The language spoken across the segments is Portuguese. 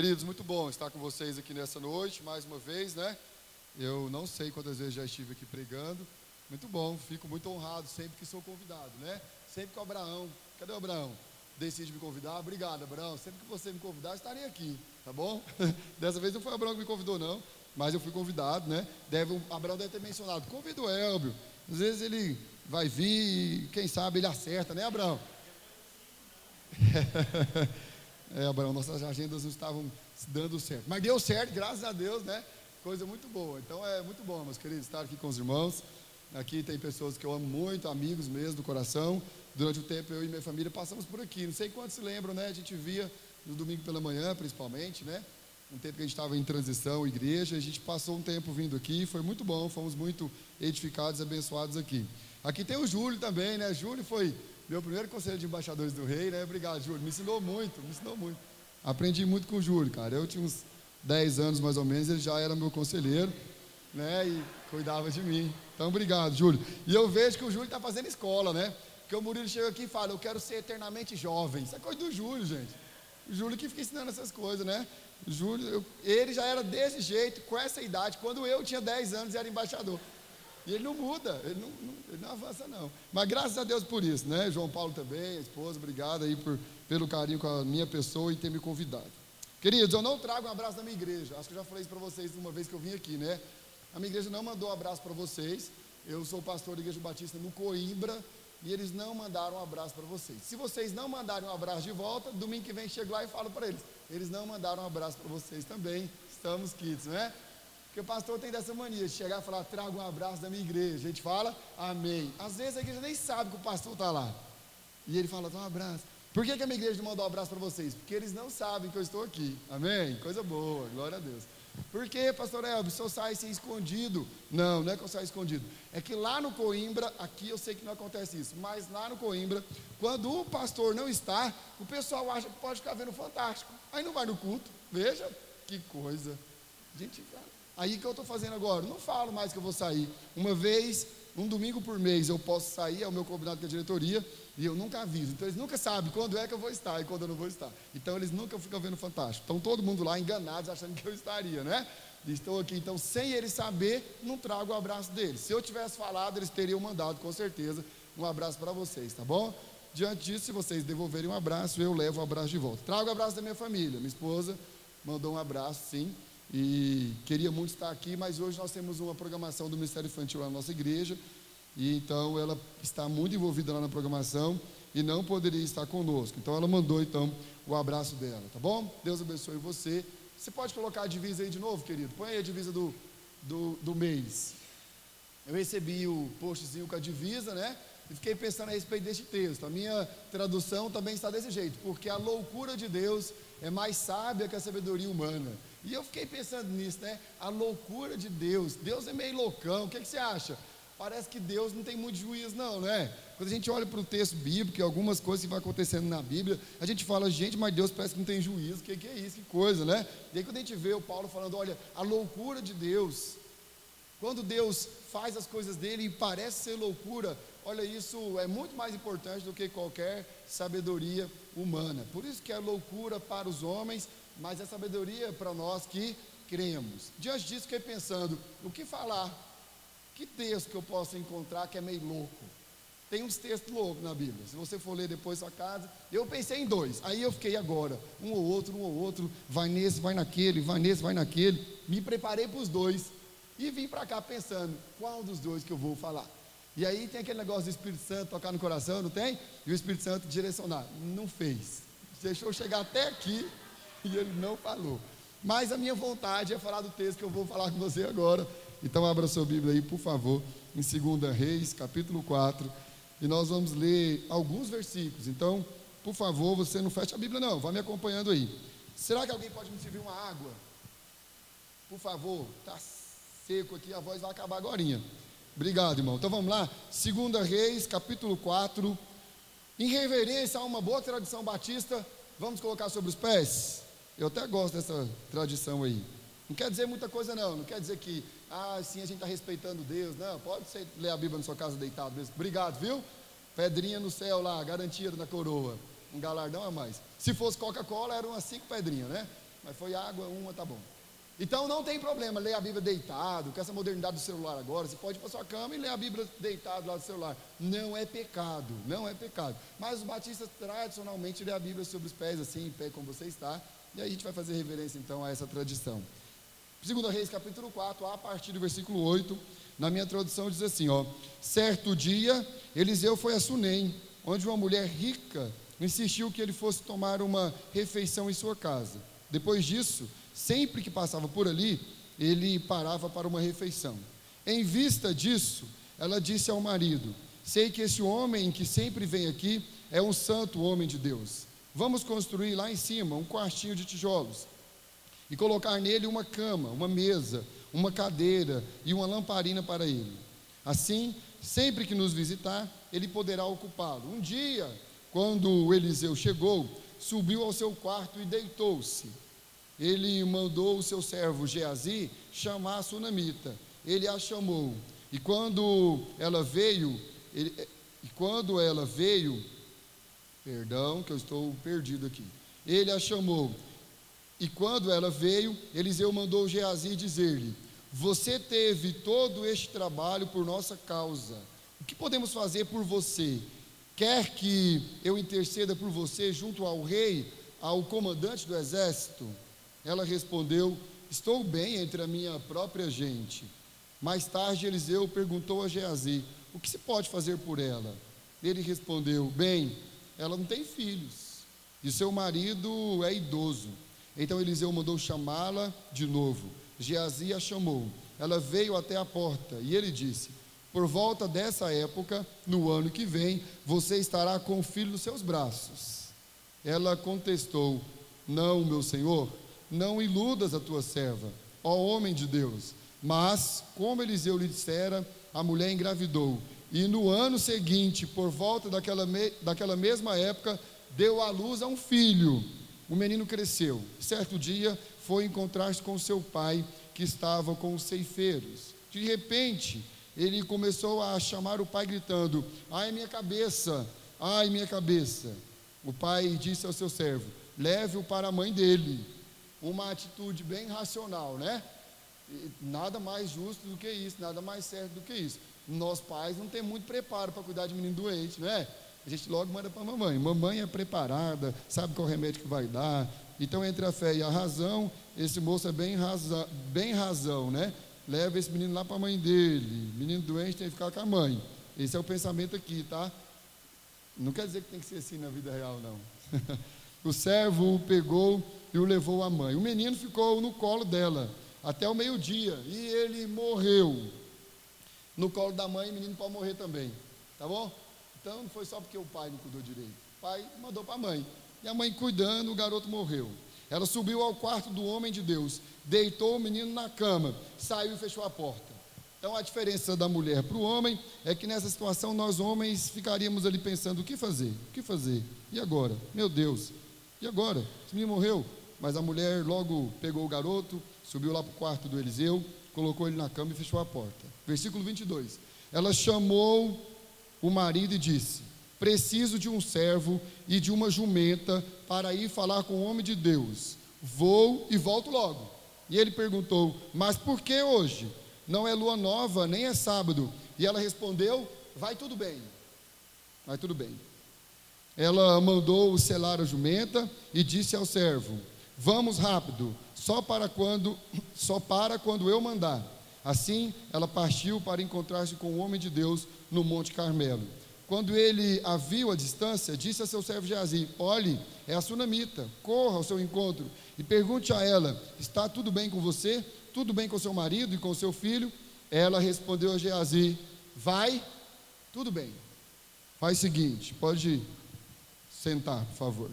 Queridos, muito bom estar com vocês aqui nessa noite, mais uma vez, né? Eu não sei quantas vezes já estive aqui pregando. Muito bom, fico muito honrado sempre que sou convidado, né? Sempre que o Abraão, cadê o Abraão? Decide me convidar. Obrigado, Abraão. Sempre que você me convidar, estarei aqui, tá bom? Dessa vez não foi o Abraão que me convidou, não, mas eu fui convidado, né? Deve, Abraão deve ter mencionado, convido o Elbio. Às vezes ele vai vir e quem sabe ele acerta, né, Abraão? É, Abraão, nossas agendas não estavam dando certo. Mas deu certo, graças a Deus, né? Coisa muito boa. Então é muito bom, meus queridos, estar aqui com os irmãos. Aqui tem pessoas que eu amo muito, amigos mesmo do coração. Durante o tempo eu e minha família passamos por aqui. Não sei quantos se lembram, né? A gente via no domingo pela manhã, principalmente, né? Um tempo que a gente estava em transição, igreja, a gente passou um tempo vindo aqui, foi muito bom, fomos muito edificados, abençoados aqui. Aqui tem o Júlio também, né? Júlio foi meu primeiro conselho de embaixadores do rei, né? Obrigado, Júlio. Me ensinou muito, me ensinou muito. Aprendi muito com o Júlio, cara. Eu tinha uns 10 anos mais ou menos, ele já era meu conselheiro, né? E cuidava de mim. Então, obrigado, Júlio. E eu vejo que o Júlio está fazendo escola, né? Porque o Murilo chega aqui e fala: Eu quero ser eternamente jovem. Isso é coisa do Júlio, gente. O Júlio que fica ensinando essas coisas, né? Júlio, eu, ele já era desse jeito, com essa idade, quando eu tinha 10 anos e era embaixador. E ele não muda, ele não, não, ele não avança não. Mas graças a Deus por isso, né? João Paulo também, a esposa, obrigado aí por, pelo carinho com a minha pessoa e ter me convidado. Queridos, eu não trago um abraço da minha igreja. Acho que eu já falei isso para vocês uma vez que eu vim aqui, né? A minha igreja não mandou um abraço para vocês. Eu sou pastor da Igreja Batista no Coimbra e eles não mandaram um abraço para vocês. Se vocês não mandarem um abraço de volta, domingo que vem chego lá e falo para eles. Eles não mandaram um abraço para vocês também. Estamos quites, né? Porque o pastor tem dessa mania de chegar e falar, traga um abraço da minha igreja. A gente fala, amém. Às vezes a igreja nem sabe que o pastor está lá. E ele fala, um abraço. Por que, que a minha igreja não mandou um abraço para vocês? Porque eles não sabem que eu estou aqui. Amém? Coisa boa, glória a Deus. Por que, pastor Elbio, senhor sai assim escondido? Não, não é que eu saio escondido. É que lá no Coimbra, aqui eu sei que não acontece isso, mas lá no Coimbra, quando o pastor não está, o pessoal acha que pode ficar vendo fantástico. Aí não vai no culto. Veja que coisa. Gente, Aí que eu estou fazendo agora? Não falo mais que eu vou sair. Uma vez, um domingo por mês, eu posso sair, é o meu combinado com a diretoria, e eu nunca aviso. Então eles nunca sabem quando é que eu vou estar e quando eu não vou estar. Então eles nunca ficam vendo fantástico. Estão todo mundo lá enganados, achando que eu estaria, né? Estou aqui, então, sem eles saber, não trago o abraço deles. Se eu tivesse falado, eles teriam mandado, com certeza, um abraço para vocês, tá bom? Diante disso, se vocês devolverem um abraço, eu levo o abraço de volta. Trago o abraço da minha família. Minha esposa mandou um abraço, sim. E queria muito estar aqui, mas hoje nós temos uma programação do Ministério Infantil na nossa igreja. E então ela está muito envolvida lá na programação e não poderia estar conosco. Então ela mandou então o abraço dela, tá bom? Deus abençoe você. Você pode colocar a divisa aí de novo, querido? Põe aí a divisa do, do, do mês. Eu recebi o postzinho com a divisa, né? E fiquei pensando a respeito deste texto. A minha tradução também está desse jeito, porque a loucura de Deus é mais sábia que a sabedoria humana. E eu fiquei pensando nisso, né? A loucura de Deus. Deus é meio loucão. O que, é que você acha? Parece que Deus não tem muito juízo, não, né? Quando a gente olha para o texto bíblico e algumas coisas que vão acontecendo na Bíblia, a gente fala, gente, mas Deus parece que não tem juízo. O que, que é isso? Que coisa, né? E aí quando a gente vê o Paulo falando, olha, a loucura de Deus. Quando Deus faz as coisas dele e parece ser loucura, olha, isso é muito mais importante do que qualquer sabedoria humana. Por isso que é loucura para os homens, mas é sabedoria para nós que cremos. Diante disso, fiquei pensando: o que falar? Que texto que eu posso encontrar que é meio louco? Tem uns textos loucos na Bíblia. Se você for ler depois sua casa, eu pensei em dois. Aí eu fiquei agora, um ou outro, um ou outro, vai nesse, vai naquele, vai nesse, vai naquele. Me preparei para os dois e vim para cá pensando qual dos dois que eu vou falar. E aí tem aquele negócio do Espírito Santo tocar no coração, não tem? E o Espírito Santo direcionar. Não fez. Deixou chegar até aqui e ele não falou. Mas a minha vontade é falar do texto que eu vou falar com você agora. Então abra sua Bíblia aí, por favor, em 2 Reis, capítulo 4, e nós vamos ler alguns versículos. Então, por favor, você não feche a Bíblia não, vá me acompanhando aí. Será que alguém pode me servir uma água? Por favor, está seco aqui, a voz vai acabar agora. Obrigado, irmão. Então vamos lá. 2 Reis, capítulo 4. Em reverência a uma boa tradição batista, Vamos colocar sobre os pés? Eu até gosto dessa tradição aí. Não quer dizer muita coisa, não. Não quer dizer que, ah, sim, a gente está respeitando Deus. Não, pode ser ler a Bíblia na sua casa deitado mesmo. Obrigado, viu? Pedrinha no céu lá, garantia na coroa. Um galardão a mais. Se fosse Coca-Cola, eram umas cinco pedrinhas, né? mas foi água, uma tá bom. Então não tem problema ler a Bíblia deitado, com essa modernidade do celular agora, você pode ir para sua cama e ler a Bíblia deitado lá do celular. Não é pecado, não é pecado. Mas os batistas tradicionalmente lê a Bíblia sobre os pés, assim, em pé como você está, e aí a gente vai fazer reverência então a essa tradição. 2 Reis capítulo 4, a partir do versículo 8, na minha tradução diz assim, ó: Certo dia, Eliseu foi a Sunem, onde uma mulher rica insistiu que ele fosse tomar uma refeição em sua casa. Depois disso, sempre que passava por ali, ele parava para uma refeição. Em vista disso, ela disse ao marido: Sei que esse homem que sempre vem aqui é um santo homem de Deus. Vamos construir lá em cima um quartinho de tijolos e colocar nele uma cama, uma mesa, uma cadeira e uma lamparina para ele. Assim, sempre que nos visitar, ele poderá ocupá-lo. Um dia, quando Eliseu chegou, subiu ao seu quarto e deitou-se. Ele mandou o seu servo Geazi chamar a sunamita. Ele a chamou. E quando ela veio, ele, e quando ela veio, perdão, que eu estou perdido aqui. Ele a chamou. E quando ela veio, Eliseu mandou Geazi dizer-lhe: Você teve todo este trabalho por nossa causa. O que podemos fazer por você? Quer que eu interceda por você junto ao rei, ao comandante do exército? Ela respondeu: Estou bem entre a minha própria gente. Mais tarde, Eliseu perguntou a Geazi: O que se pode fazer por ela? Ele respondeu: Bem, ela não tem filhos, e seu marido é idoso. Então Eliseu mandou chamá-la de novo. Geazi a chamou. Ela veio até a porta e ele disse: Por volta dessa época, no ano que vem, você estará com o filho nos seus braços. Ela contestou: Não, meu senhor, não iludas a tua serva, ó homem de Deus. Mas, como Eliseu lhe dissera, a mulher engravidou. E no ano seguinte, por volta daquela, me, daquela mesma época, deu à luz a um filho. O menino cresceu. Certo dia foi encontrar-se com seu pai, que estava com os ceifeiros. De repente, ele começou a chamar o pai, gritando: Ai, minha cabeça! Ai, minha cabeça! O pai disse ao seu servo: Leve-o para a mãe dele. Uma atitude bem racional, né? Nada mais justo do que isso, nada mais certo do que isso. Nós pais não temos muito preparo para cuidar de menino doente, não é? a gente logo manda para a mamãe. Mamãe é preparada, sabe qual remédio que vai dar. Então, entre a fé e a razão, esse moço é bem, raza, bem razão, né? Leva esse menino lá para a mãe dele. Menino doente tem que ficar com a mãe. Esse é o pensamento aqui, tá? Não quer dizer que tem que ser assim na vida real, não. o servo o pegou e o levou à mãe. O menino ficou no colo dela até o meio-dia e ele morreu. No colo da mãe, o menino pode morrer também, tá bom? Então não foi só porque o pai não cuidou direito. O pai mandou para a mãe. E a mãe cuidando, o garoto morreu. Ela subiu ao quarto do homem de Deus, deitou o menino na cama, saiu e fechou a porta. Então a diferença da mulher para o homem é que nessa situação nós homens ficaríamos ali pensando: o que fazer? O que fazer? E agora? Meu Deus, e agora? Esse menino morreu. Mas a mulher logo pegou o garoto, subiu lá para o quarto do Eliseu, colocou ele na cama e fechou a porta. Versículo 22. Ela chamou o marido e disse: Preciso de um servo e de uma jumenta para ir falar com o homem de Deus. Vou e volto logo. E ele perguntou: Mas por que hoje? Não é lua nova, nem é sábado. E ela respondeu: Vai tudo bem. Vai tudo bem. Ela mandou selar a jumenta e disse ao servo: Vamos rápido, só para quando, só para quando eu mandar. Assim, ela partiu para encontrar-se com o homem de Deus no Monte Carmelo. Quando ele a viu à distância, disse a seu servo Geazi: Olhe, é a sunamita, corra ao seu encontro e pergunte a ela: Está tudo bem com você? Tudo bem com seu marido e com seu filho? Ela respondeu a Geazi: Vai, tudo bem. Faz o seguinte, pode sentar, por favor.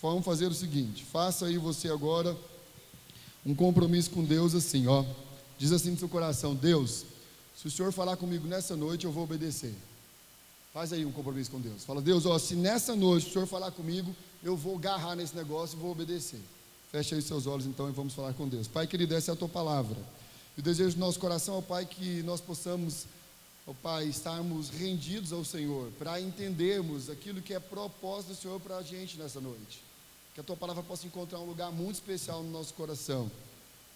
Vamos fazer o seguinte: faça aí você agora um compromisso com Deus assim, ó. Diz assim no seu coração: Deus, se o Senhor falar comigo nessa noite, eu vou obedecer. Faz aí um compromisso com Deus. Fala, Deus, ó, se nessa noite o Senhor falar comigo, eu vou agarrar nesse negócio e vou obedecer. Feche aí seus olhos então e vamos falar com Deus. Pai querido, essa é a tua palavra. E o desejo do nosso coração, ó Pai, que nós possamos, ó Pai, estarmos rendidos ao Senhor, para entendermos aquilo que é propósito do Senhor para a gente nessa noite. Que a tua palavra possa encontrar um lugar muito especial no nosso coração,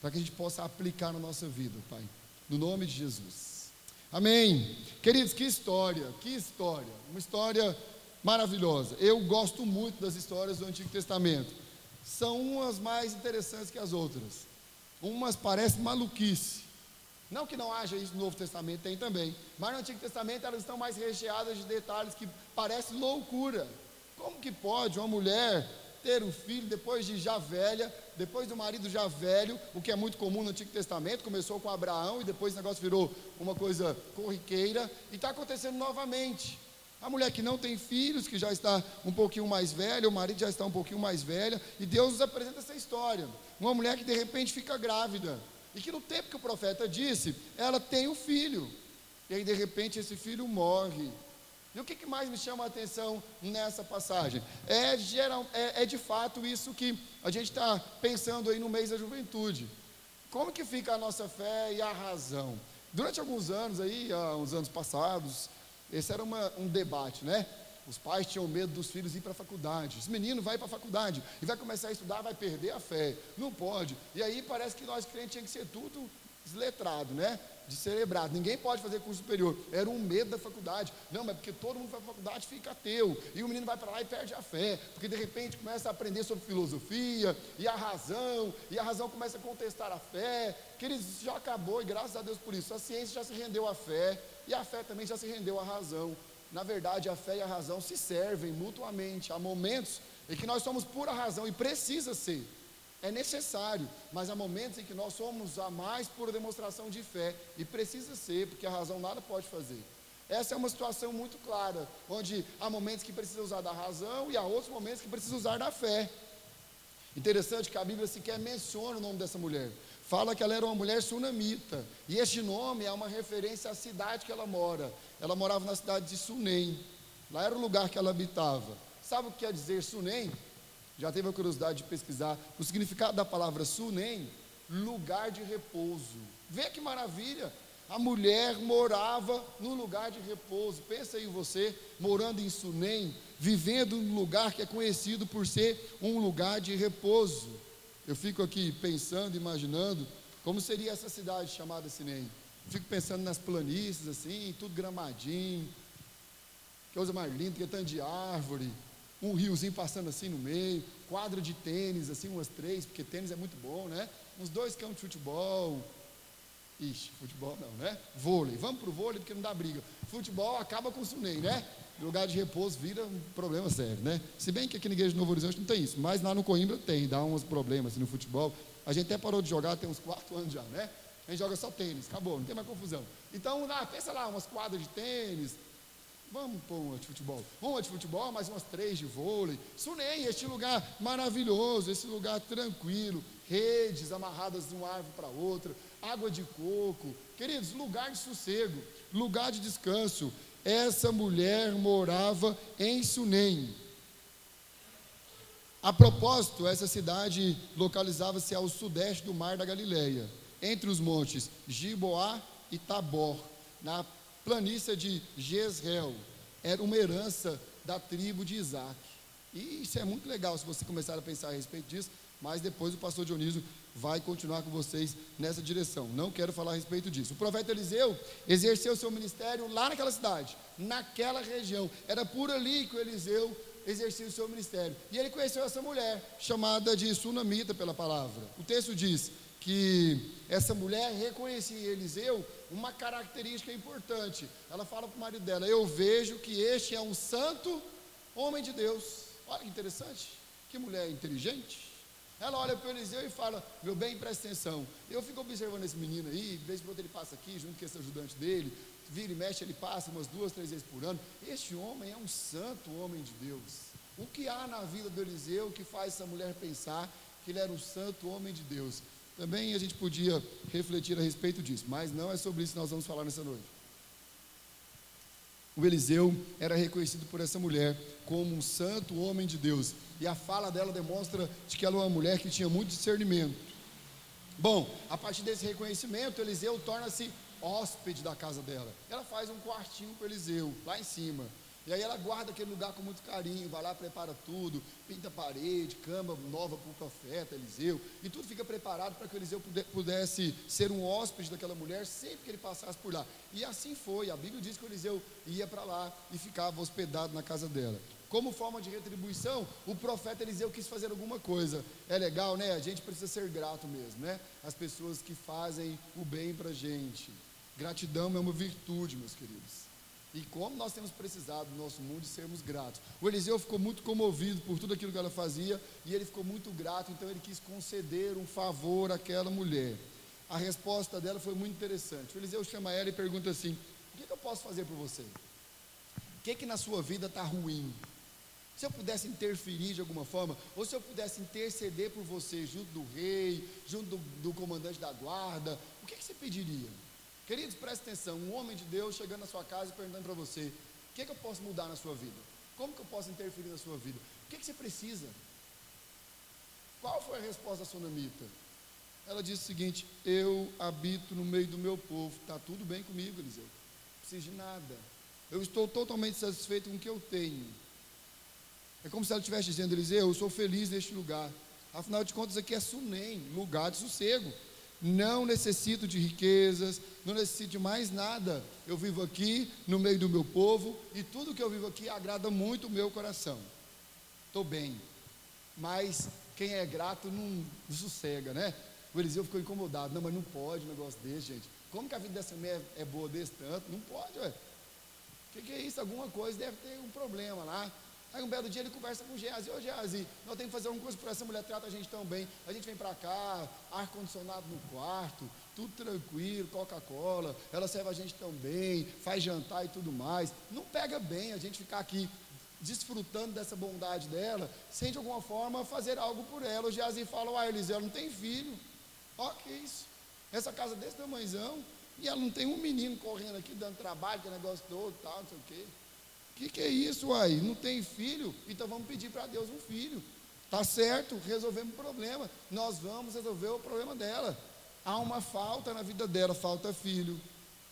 para que a gente possa aplicar na nossa vida, Pai, no nome de Jesus. Amém. Queridos, que história, que história, uma história maravilhosa. Eu gosto muito das histórias do Antigo Testamento. São umas mais interessantes que as outras. Umas parecem maluquice. Não que não haja isso no Novo Testamento, tem também. Mas no Antigo Testamento elas estão mais recheadas de detalhes que parecem loucura. Como que pode uma mulher ter um filho depois de já velha, depois do marido já velho, o que é muito comum no Antigo Testamento, começou com Abraão e depois o negócio virou uma coisa corriqueira, e está acontecendo novamente. A mulher que não tem filhos, que já está um pouquinho mais velha, o marido já está um pouquinho mais velha, e Deus nos apresenta essa história. Uma mulher que de repente fica grávida, e que no tempo que o profeta disse, ela tem um filho, e aí de repente esse filho morre. E o que, mais me chama a atenção nessa passagem? É, geral, é, é de fato isso que a gente está pensando aí no mês da juventude. Como que fica a nossa fé e a razão? Durante alguns anos aí, há uns anos passados, esse era uma, um debate, né? Os pais tinham medo dos filhos ir para a faculdade. Esse menino vai para a faculdade e vai começar a estudar, vai perder a fé. Não pode. E aí parece que nós crentes tinha que ser tudo desletrado, né? Descerebrado. Ninguém pode fazer curso superior. Era um medo da faculdade. Não, mas porque todo mundo vai para a faculdade fica ateu. E o menino vai para lá e perde a fé. Porque de repente começa a aprender sobre filosofia e a razão. E a razão começa a contestar a fé. Queridos, isso já acabou e graças a Deus por isso. A ciência já se rendeu à fé. E a fé também já se rendeu à razão. Na verdade, a fé e a razão se servem mutuamente. Há momentos em que nós somos pura razão e precisa ser. É necessário, mas há momentos em que nós somos a mais pura demonstração de fé e precisa ser, porque a razão nada pode fazer. Essa é uma situação muito clara, onde há momentos que precisa usar da razão e há outros momentos que precisa usar da fé. Interessante que a Bíblia sequer menciona o nome dessa mulher fala que ela era uma mulher sunamita. E este nome é uma referência à cidade que ela mora. Ela morava na cidade de Sunem. Lá era o lugar que ela habitava. Sabe o que quer dizer Sunem? Já teve a curiosidade de pesquisar o significado da palavra Sunem? Lugar de repouso. Vê que maravilha! A mulher morava num lugar de repouso. Pensa aí você, morando em Sunem, vivendo num lugar que é conhecido por ser um lugar de repouso. Eu fico aqui pensando, imaginando como seria essa cidade chamada Sinem. Fico pensando nas planícies, assim, tudo gramadinho, que coisa mais linda, que é tanto de árvore, um riozinho passando assim no meio, quadra de tênis, assim, umas três, porque tênis é muito bom, né? Uns dois campos de futebol. Ixi, futebol não, né? Vôlei. Vamos para o vôlei porque não dá briga. Futebol acaba com o Sunei, né? lugar de repouso vira um problema sério, né? Se bem que aqui na Igreja de Novo Horizonte não tem isso, mas lá no Coimbra tem, dá uns problemas assim, no futebol. A gente até parou de jogar tem uns quatro anos já, né? A gente joga só tênis, acabou, não tem mais confusão. Então, ah, pensa lá, umas quadras de tênis, vamos pôr uma de futebol. Uma de futebol, mais umas três de vôlei. Sunei, este lugar maravilhoso, esse lugar tranquilo, redes amarradas de uma árvore para outra, água de coco. Queridos, lugar de sossego, lugar de descanso. Essa mulher morava em Sunem. A propósito, essa cidade localizava-se ao sudeste do Mar da Galileia, entre os montes Giboá e Tabor, na planície de Jezreel. Era uma herança da tribo de Isaac. E isso é muito legal se você começar a pensar a respeito disso, mas depois o pastor Dionísio vai continuar com vocês nessa direção. Não quero falar a respeito disso. O profeta Eliseu exerceu seu ministério lá naquela cidade, naquela região. Era por ali que o Eliseu exercia o seu ministério. E ele conheceu essa mulher, chamada de Sunamita pela palavra. O texto diz que essa mulher reconhecia Eliseu uma característica importante. Ela fala para o marido dela: Eu vejo que este é um santo homem de Deus. Olha que interessante. Que mulher inteligente. Ela olha para o Eliseu e fala: Meu bem, presta atenção. Eu fico observando esse menino aí, de vez em quando ele passa aqui, junto com esse ajudante dele, vira e mexe, ele passa umas duas, três vezes por ano. Este homem é um santo homem de Deus. O que há na vida do Eliseu que faz essa mulher pensar que ele era um santo homem de Deus? Também a gente podia refletir a respeito disso, mas não é sobre isso que nós vamos falar nessa noite. O Eliseu era reconhecido por essa mulher como um santo homem de Deus. E a fala dela demonstra de que ela é uma mulher que tinha muito discernimento. Bom, a partir desse reconhecimento, Eliseu torna-se hóspede da casa dela. Ela faz um quartinho para Eliseu, lá em cima. E aí ela guarda aquele lugar com muito carinho, vai lá, prepara tudo, pinta parede, cama nova para o profeta Eliseu, e tudo fica preparado para que Eliseu pudesse ser um hóspede daquela mulher sempre que ele passasse por lá. E assim foi, a Bíblia diz que Eliseu ia para lá e ficava hospedado na casa dela. Como forma de retribuição, o profeta Eliseu quis fazer alguma coisa. É legal, né? A gente precisa ser grato mesmo, né? As pessoas que fazem o bem para a gente. Gratidão é uma virtude, meus queridos. E como nós temos precisado no nosso mundo de sermos gratos. O Eliseu ficou muito comovido por tudo aquilo que ela fazia e ele ficou muito grato, então ele quis conceder um favor àquela mulher. A resposta dela foi muito interessante. O Eliseu chama ela e pergunta assim: O que, que eu posso fazer por você? O que, que na sua vida está ruim? Se eu pudesse interferir de alguma forma, ou se eu pudesse interceder por você junto do rei, junto do, do comandante da guarda, o que, que você pediria? Queridos, preste atenção: um homem de Deus chegando na sua casa e perguntando para você: o que, é que eu posso mudar na sua vida? Como que eu posso interferir na sua vida? O que, é que você precisa? Qual foi a resposta da sunamita? Ela disse o seguinte: Eu habito no meio do meu povo, está tudo bem comigo, Eliseu, não preciso de nada. Eu estou totalmente satisfeito com o que eu tenho. É como se ela estivesse dizendo, Eliseu, eu sou feliz neste lugar. Afinal de contas, aqui é Sunem, lugar de sossego não necessito de riquezas, não necessito de mais nada. Eu vivo aqui no meio do meu povo e tudo que eu vivo aqui agrada muito o meu coração. Estou bem. Mas quem é grato não, não sossega, né? O Eliseu ficou incomodado. Não, mas não pode um negócio desse, gente. Como que a vida dessa mulher é boa desse tanto? Não pode, ué. O que, que, é isso? Alguma coisa deve ter um problema lá. Aí um belo dia ele conversa com o Geazi, ô Geazi, nós temos que fazer alguma coisa por essa mulher, trata a gente tão bem. A gente vem para cá, ar-condicionado no quarto, tudo tranquilo, Coca-Cola, ela serve a gente tão bem, faz jantar e tudo mais. Não pega bem a gente ficar aqui desfrutando dessa bondade dela, sem de alguma forma fazer algo por ela. O Geazi fala, uai Eliseu, não tem filho. Ó, que isso? Essa casa desse tamanhozão, e ela não tem um menino correndo aqui, dando trabalho, que negócio todo, tal, não sei o quê. O que, que é isso, aí? Não tem filho? Então vamos pedir para Deus um filho. Tá certo, resolvemos o problema. Nós vamos resolver o problema dela. Há uma falta na vida dela, falta filho.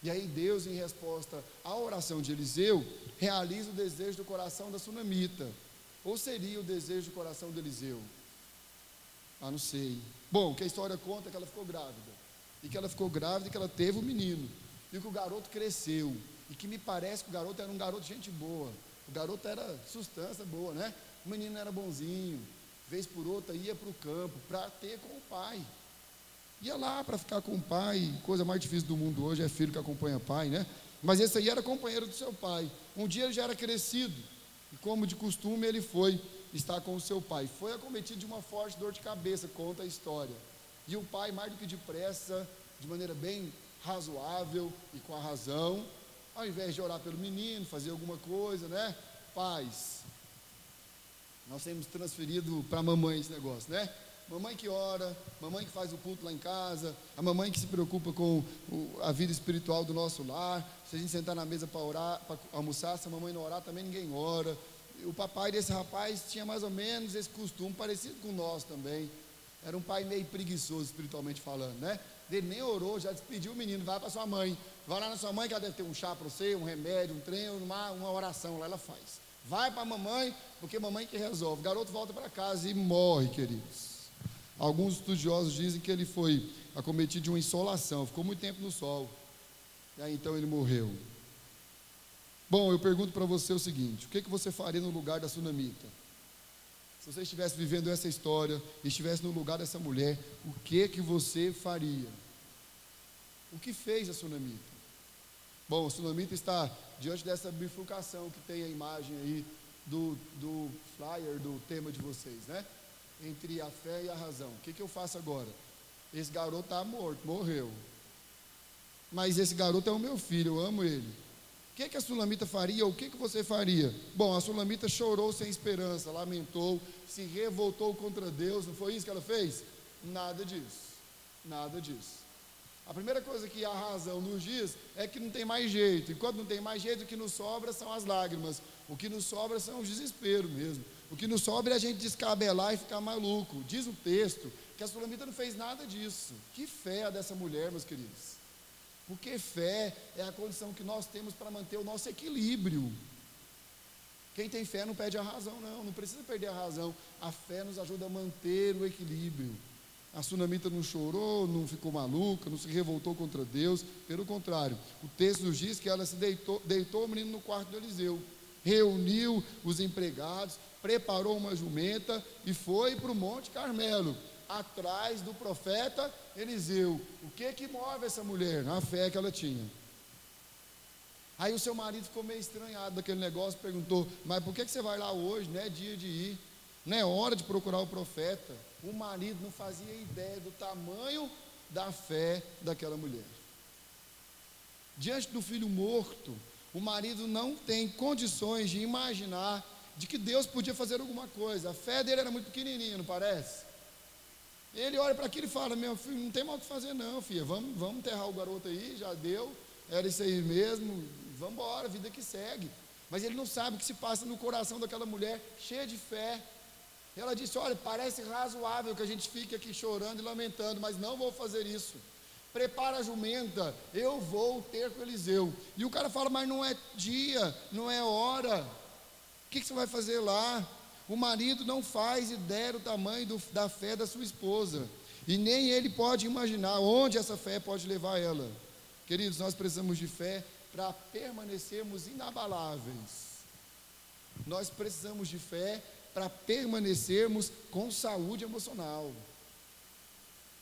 E aí Deus, em resposta à oração de Eliseu, realiza o desejo do coração da sunamita. Ou seria o desejo do coração de Eliseu? Ah, não sei. Bom, que a história conta é que ela ficou grávida. E que ela ficou grávida e que ela teve um menino. E que o garoto cresceu e que me parece que o garoto era um garoto de gente boa. O garoto era substância boa, né? O menino era bonzinho, vez por outra ia para o campo para ter com o pai. Ia lá para ficar com o pai, coisa mais difícil do mundo hoje é filho que acompanha pai, né? Mas esse aí era companheiro do seu pai. Um dia ele já era crescido, e como de costume ele foi estar com o seu pai. Foi acometido de uma forte dor de cabeça, conta a história. E o pai, mais do que depressa, de maneira bem razoável e com a razão, ao invés de orar pelo menino, fazer alguma coisa, né? Paz. Nós temos transferido para a mamãe esse negócio, né? Mamãe que ora, mamãe que faz o culto lá em casa, a mamãe que se preocupa com a vida espiritual do nosso lar. Se a gente sentar na mesa para orar, para almoçar, se a mamãe não orar, também ninguém ora. O papai desse rapaz tinha mais ou menos esse costume, parecido com nós também. Era um pai meio preguiçoso espiritualmente falando, né? Ele nem orou, já despediu o menino, vai para sua mãe. Vai lá na sua mãe que ela deve ter um chá para você, um remédio, um trem, uma, uma oração lá, ela faz. Vai para a mamãe, porque a mamãe que resolve. O garoto volta para casa e morre, queridos. Alguns estudiosos dizem que ele foi acometido de uma insolação, ficou muito tempo no sol. E aí então ele morreu. Bom, eu pergunto para você o seguinte: o que, que você faria no lugar da sunamita? Se você estivesse vivendo essa história estivesse no lugar dessa mulher, o que que você faria? O que fez a sunamita? Bom, a sunamita está diante dessa bifurcação que tem a imagem aí do, do flyer, do tema de vocês, né? Entre a fé e a razão. O que, que eu faço agora? Esse garoto está morto, morreu. Mas esse garoto é o meu filho, eu amo ele que, que a Sulamita faria? O que, que você faria? Bom, a Sulamita chorou sem esperança, lamentou, se revoltou contra Deus, não foi isso que ela fez? Nada disso, nada disso. A primeira coisa que a razão nos diz é que não tem mais jeito, e quando não tem mais jeito, o que nos sobra são as lágrimas, o que nos sobra são os desesperos mesmo, o que nos sobra é a gente descabelar e ficar maluco. Diz o texto que a Sulamita não fez nada disso. Que fé a dessa mulher, meus queridos. Porque fé é a condição que nós temos para manter o nosso equilíbrio. Quem tem fé não perde a razão, não, não precisa perder a razão. A fé nos ajuda a manter o equilíbrio. A sunamita não chorou, não ficou maluca, não se revoltou contra Deus, pelo contrário, o texto nos diz que ela se deitou, deitou o menino no quarto do Eliseu, reuniu os empregados, preparou uma jumenta e foi para o Monte Carmelo, atrás do profeta Eliseu. O que que move essa mulher? A fé que ela tinha. Aí o seu marido ficou meio estranhado daquele negócio, perguntou: Mas por que, que você vai lá hoje? Não é dia de ir, não é hora de procurar o profeta. O marido não fazia ideia do tamanho da fé daquela mulher. Diante do filho morto, o marido não tem condições de imaginar de que Deus podia fazer alguma coisa. A fé dele era muito pequenininha, não parece? Ele olha para aquilo e fala: Meu filho, não tem mal o que fazer, não, filha. Vamos, vamos enterrar o garoto aí, já deu, era isso aí mesmo, vamos embora, vida que segue. Mas ele não sabe o que se passa no coração daquela mulher, cheia de fé. Ela disse: Olha, parece razoável que a gente fique aqui chorando e lamentando, mas não vou fazer isso. Prepara a jumenta, eu vou ter com Eliseu. E o cara fala: Mas não é dia, não é hora. O que, que você vai fazer lá? O marido não faz ideia do tamanho do, da fé da sua esposa. E nem ele pode imaginar onde essa fé pode levar ela. Queridos, nós precisamos de fé para permanecermos inabaláveis. Nós precisamos de fé para permanecermos com saúde emocional.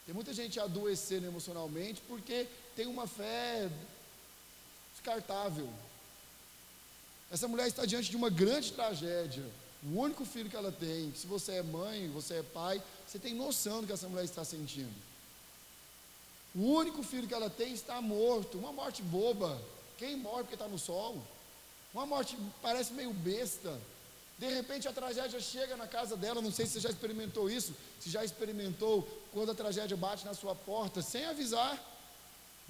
Tem muita gente adoecendo emocionalmente porque tem uma fé descartável. Essa mulher está diante de uma grande tragédia. O único filho que ela tem, se você é mãe, você é pai, você tem noção do que essa mulher está sentindo. O único filho que ela tem está morto, uma morte boba. Quem morre porque está no sol? Uma morte parece meio besta. De repente a tragédia chega na casa dela, não sei se você já experimentou isso, se já experimentou quando a tragédia bate na sua porta sem avisar.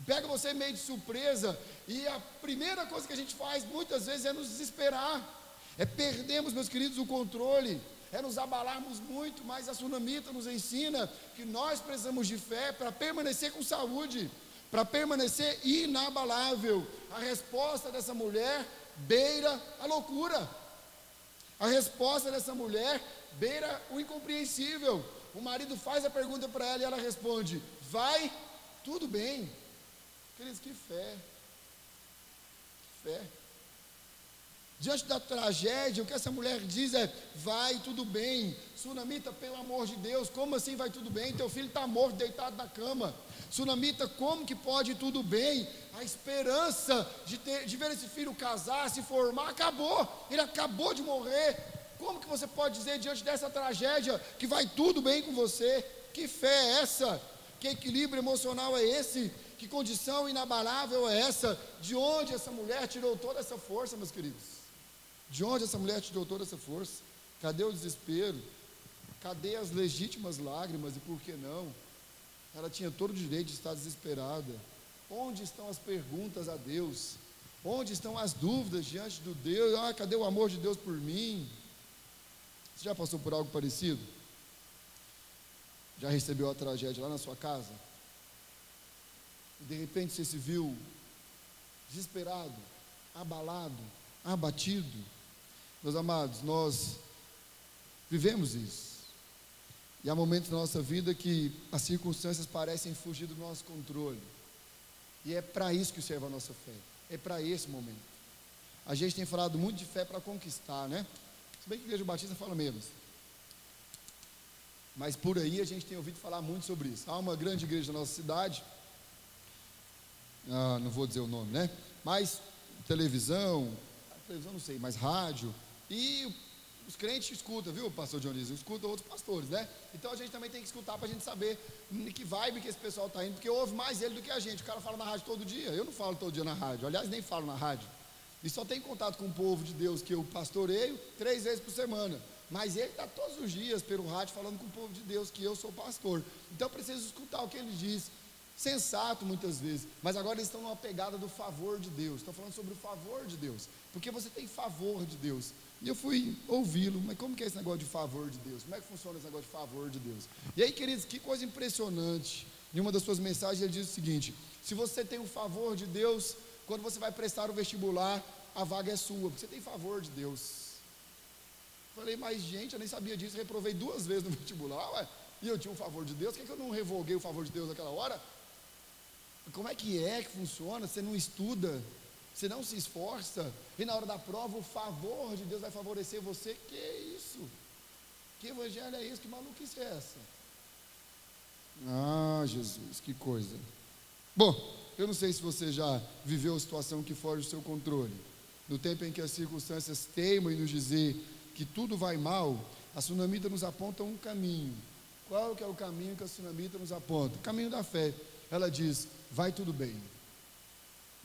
Pega você meio de surpresa, e a primeira coisa que a gente faz muitas vezes é nos desesperar. É perdermos, meus queridos, o controle, é nos abalarmos muito, mas a tsunamita nos ensina que nós precisamos de fé para permanecer com saúde, para permanecer inabalável. A resposta dessa mulher beira a loucura. A resposta dessa mulher beira o incompreensível. O marido faz a pergunta para ela e ela responde: Vai, tudo bem. Queridos, que fé. Que fé. Diante da tragédia, o que essa mulher diz é: vai tudo bem, Sunamita, pelo amor de Deus, como assim vai tudo bem? Teu filho está morto, deitado na cama. Sunamita, como que pode tudo bem? A esperança de, ter, de ver esse filho casar, se formar, acabou. Ele acabou de morrer. Como que você pode dizer diante dessa tragédia que vai tudo bem com você? Que fé é essa? Que equilíbrio emocional é esse? Que condição inabalável é essa? De onde essa mulher tirou toda essa força, meus queridos? De onde essa mulher tirou toda essa força? Cadê o desespero? Cadê as legítimas lágrimas e por que não? Ela tinha todo o direito de estar desesperada. Onde estão as perguntas a Deus? Onde estão as dúvidas diante do Deus? Ah, cadê o amor de Deus por mim? Você já passou por algo parecido? Já recebeu a tragédia lá na sua casa? E de repente você se viu desesperado, abalado, abatido? Meus amados, nós vivemos isso. E há momentos na nossa vida que as circunstâncias parecem fugir do nosso controle. E é para isso que serve a nossa fé. É para esse momento. A gente tem falado muito de fé para conquistar, né? Se bem que a Igreja Batista fala menos. Mas por aí a gente tem ouvido falar muito sobre isso. Há uma grande igreja na nossa cidade, ah, não vou dizer o nome, né? Mas televisão, televisão não sei, mas rádio, e os crentes escutam, viu, pastor Dionísio? Escutam outros pastores, né? Então a gente também tem que escutar para a gente saber que vibe que esse pessoal está indo, porque ouve mais ele do que a gente. O cara fala na rádio todo dia. Eu não falo todo dia na rádio, aliás, nem falo na rádio. E só tem contato com o povo de Deus que eu pastoreio três vezes por semana. Mas ele está todos os dias pelo rádio falando com o povo de Deus que eu sou pastor. Então eu preciso escutar o que ele diz. Sensato muitas vezes, mas agora eles estão numa pegada do favor de Deus. Estão falando sobre o favor de Deus, porque você tem favor de Deus. E eu fui ouvi-lo, mas como que é esse negócio de favor de Deus? Como é que funciona esse negócio de favor de Deus? E aí, queridos, que coisa impressionante. Em uma das suas mensagens ele diz o seguinte: se você tem o favor de Deus, quando você vai prestar o vestibular, a vaga é sua, porque você tem favor de Deus. Falei, mas gente, eu nem sabia disso, reprovei duas vezes no vestibular, ué, e eu tinha o favor de Deus, por que, que eu não revoguei o favor de Deus naquela hora? Como é que é que funciona? Você não estuda, você não se esforça, e na hora da prova o favor de Deus vai favorecer você. Que isso? Que evangelho é isso? Que maluquice é essa? Ah, Jesus, que coisa. Bom, eu não sei se você já viveu a situação que foge do seu controle. No tempo em que as circunstâncias teimam em nos dizer que tudo vai mal, a tsunamita nos aponta um caminho. Qual que é o caminho que a tsunamita nos aponta? Caminho da fé. Ela diz: vai tudo bem.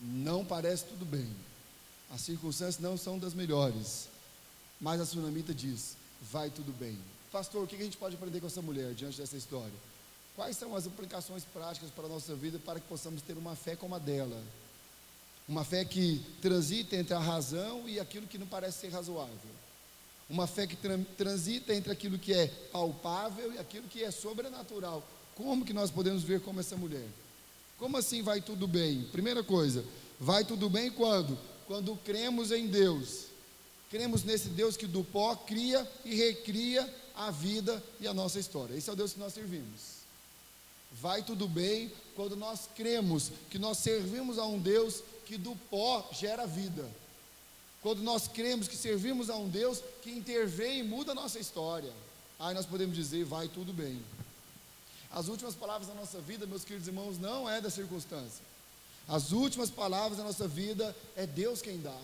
Não parece tudo bem. As circunstâncias não são das melhores. Mas a tsunamita diz: vai tudo bem. Pastor, o que a gente pode aprender com essa mulher diante dessa história? Quais são as implicações práticas para a nossa vida para que possamos ter uma fé como a dela? Uma fé que transita entre a razão e aquilo que não parece ser razoável. Uma fé que transita entre aquilo que é palpável e aquilo que é sobrenatural. Como que nós podemos ver como essa mulher? Como assim vai tudo bem? Primeira coisa, vai tudo bem quando? Quando cremos em Deus. Cremos nesse Deus que do pó cria e recria a vida e a nossa história. Esse é o Deus que nós servimos. Vai tudo bem quando nós cremos que nós servimos a um Deus que do pó gera vida. Quando nós cremos que servimos a um Deus que intervém e muda a nossa história. Aí nós podemos dizer, vai tudo bem. As últimas palavras da nossa vida, meus queridos irmãos, não é da circunstância. As últimas palavras da nossa vida é Deus quem dá.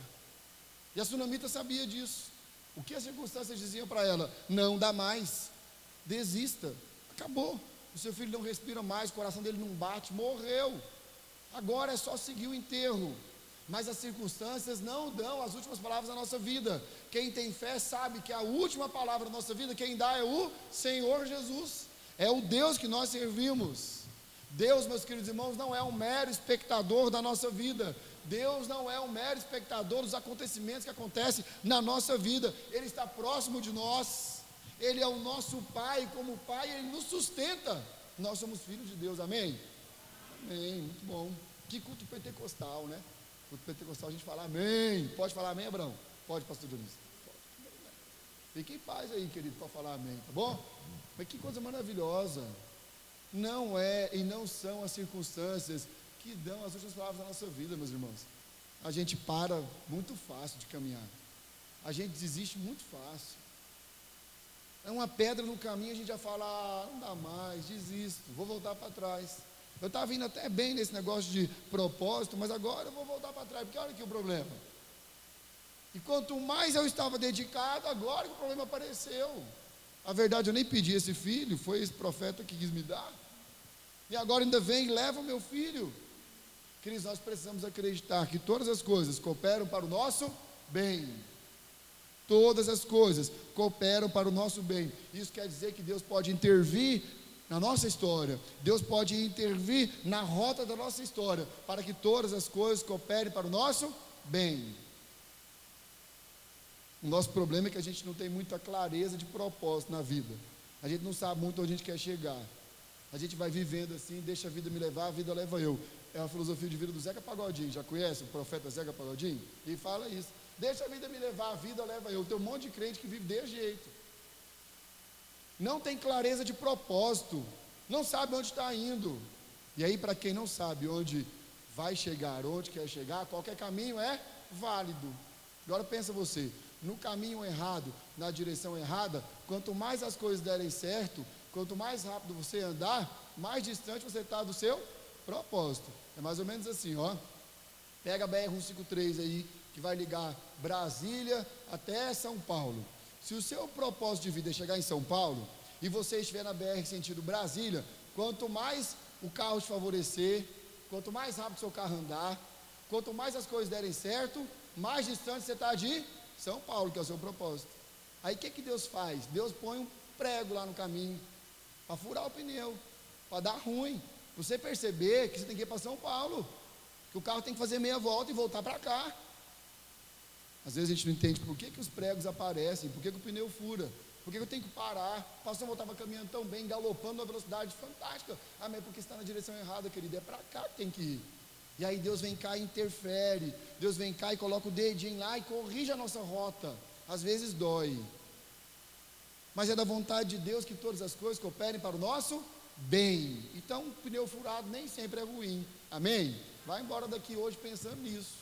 E a tsunamita sabia disso. O que as circunstâncias diziam para ela? Não dá mais. Desista. Acabou. O seu filho não respira mais, o coração dele não bate, morreu. Agora é só seguir o enterro. Mas as circunstâncias não dão as últimas palavras da nossa vida. Quem tem fé sabe que a última palavra da nossa vida, quem dá é o Senhor Jesus. É o Deus que nós servimos. Deus, meus queridos irmãos, não é um mero espectador da nossa vida. Deus não é um mero espectador dos acontecimentos que acontecem na nossa vida. Ele está próximo de nós. Ele é o nosso Pai, como Pai, Ele nos sustenta. Nós somos filhos de Deus, amém? Amém, muito bom. Que culto pentecostal, né? Culto pentecostal a gente fala amém. Pode falar amém, Abraão? Pode, pastor Dionísio? Fique em paz aí, querido, para falar amém, tá bom? Mas que coisa maravilhosa. Não é e não são as circunstâncias que dão as últimas palavras da nossa vida, meus irmãos. A gente para muito fácil de caminhar. A gente desiste muito fácil. É uma pedra no caminho, a gente já fala, ah, não dá mais, desisto, vou voltar para trás. Eu estava indo até bem nesse negócio de propósito, mas agora eu vou voltar para trás, porque olha aqui o problema. E quanto mais eu estava dedicado, agora que o problema apareceu. A verdade, eu nem pedi esse filho, foi esse profeta que quis me dar. E agora ainda vem e leva o meu filho. Queridos, nós precisamos acreditar que todas as coisas cooperam para o nosso bem. Todas as coisas cooperam para o nosso bem. Isso quer dizer que Deus pode intervir na nossa história. Deus pode intervir na rota da nossa história para que todas as coisas cooperem para o nosso bem. O nosso problema é que a gente não tem muita clareza de propósito na vida. A gente não sabe muito onde a gente quer chegar. A gente vai vivendo assim, deixa a vida me levar, a vida leva eu. É a filosofia de vida do Zeca Pagodinho. Já conhece o profeta Zeca Pagodinho? E fala isso. Deixa a vida me levar, a vida leva eu. Tem um monte de crente que vive desse jeito. Não tem clareza de propósito. Não sabe onde está indo. E aí, para quem não sabe onde vai chegar, onde quer chegar, qualquer caminho é válido. Agora pensa você, no caminho errado, na direção errada, quanto mais as coisas derem certo, quanto mais rápido você andar, mais distante você está do seu propósito. É mais ou menos assim, ó. Pega a BR-153 aí, que vai ligar Brasília até São Paulo. Se o seu propósito de vida é chegar em São Paulo e você estiver na BR sentido Brasília, quanto mais o carro te favorecer, quanto mais rápido o seu carro andar, quanto mais as coisas derem certo, mais distante você está de São Paulo, que é o seu propósito. Aí o que, que Deus faz? Deus põe um prego lá no caminho para furar o pneu, para dar ruim. Você perceber que você tem que ir para São Paulo, que o carro tem que fazer meia volta e voltar para cá. Às vezes a gente não entende por que, que os pregos aparecem, por que, que o pneu fura, por que, que eu tenho que parar. O pastor estava caminhando tão bem, galopando uma velocidade fantástica. Ah, mas porque está na direção errada, querido, é para cá que tem que ir. E aí Deus vem cá e interfere, Deus vem cá e coloca o dedinho lá e corrige a nossa rota. Às vezes dói, mas é da vontade de Deus que todas as coisas cooperem para o nosso bem. Então, um pneu furado nem sempre é ruim. Amém? Vai embora daqui hoje pensando nisso.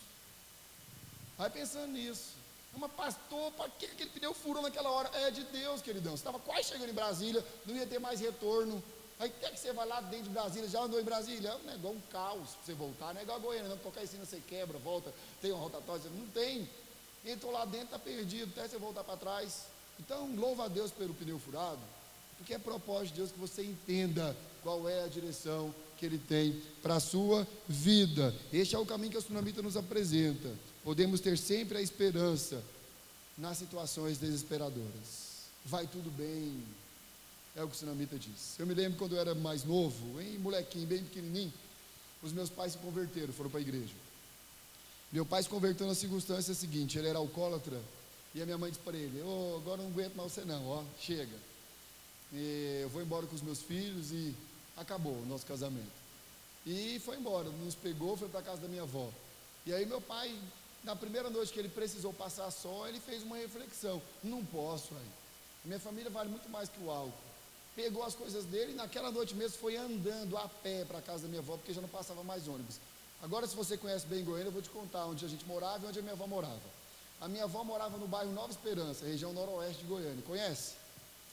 Vai pensando nisso. Mas pastor, para que aquele pneu furou naquela hora? É de Deus, queridão. Você estava quase chegando em Brasília, não ia ter mais retorno. Aí até que você vai lá dentro de Brasília, já andou em Brasília, é negócio, um caos para você voltar, não é igual a Goiânia, não, qualquer ensina você quebra, volta, tem uma rotatória, não tem. Entrou lá dentro, está perdido, até você voltar para trás. Então, louva a Deus pelo pneu furado, porque é propósito de Deus que você entenda qual é a direção que Ele tem para a sua vida. Este é o caminho que a Sunamita nos apresenta. Podemos ter sempre a esperança nas situações desesperadoras. Vai tudo bem, é o que o Sunamita diz. Eu me lembro quando eu era mais novo, em molequinho, bem pequenininho, os meus pais se converteram, foram para a igreja. Meu pai se converteu na circunstância seguinte: ele era alcoólatra, e a minha mãe disse para ele: oh, agora não aguento mais você, não, ó, chega. E eu vou embora com os meus filhos e acabou o nosso casamento. E foi embora, nos pegou, foi para a casa da minha avó. E aí meu pai, na primeira noite que ele precisou passar só, ele fez uma reflexão: não posso aí. Minha família vale muito mais que o álcool pegou as coisas dele e naquela noite mesmo foi andando a pé para a casa da minha avó, porque já não passava mais ônibus. Agora, se você conhece bem Goiânia, eu vou te contar onde a gente morava e onde a minha avó morava. A minha avó morava no bairro Nova Esperança, região noroeste de Goiânia. Conhece?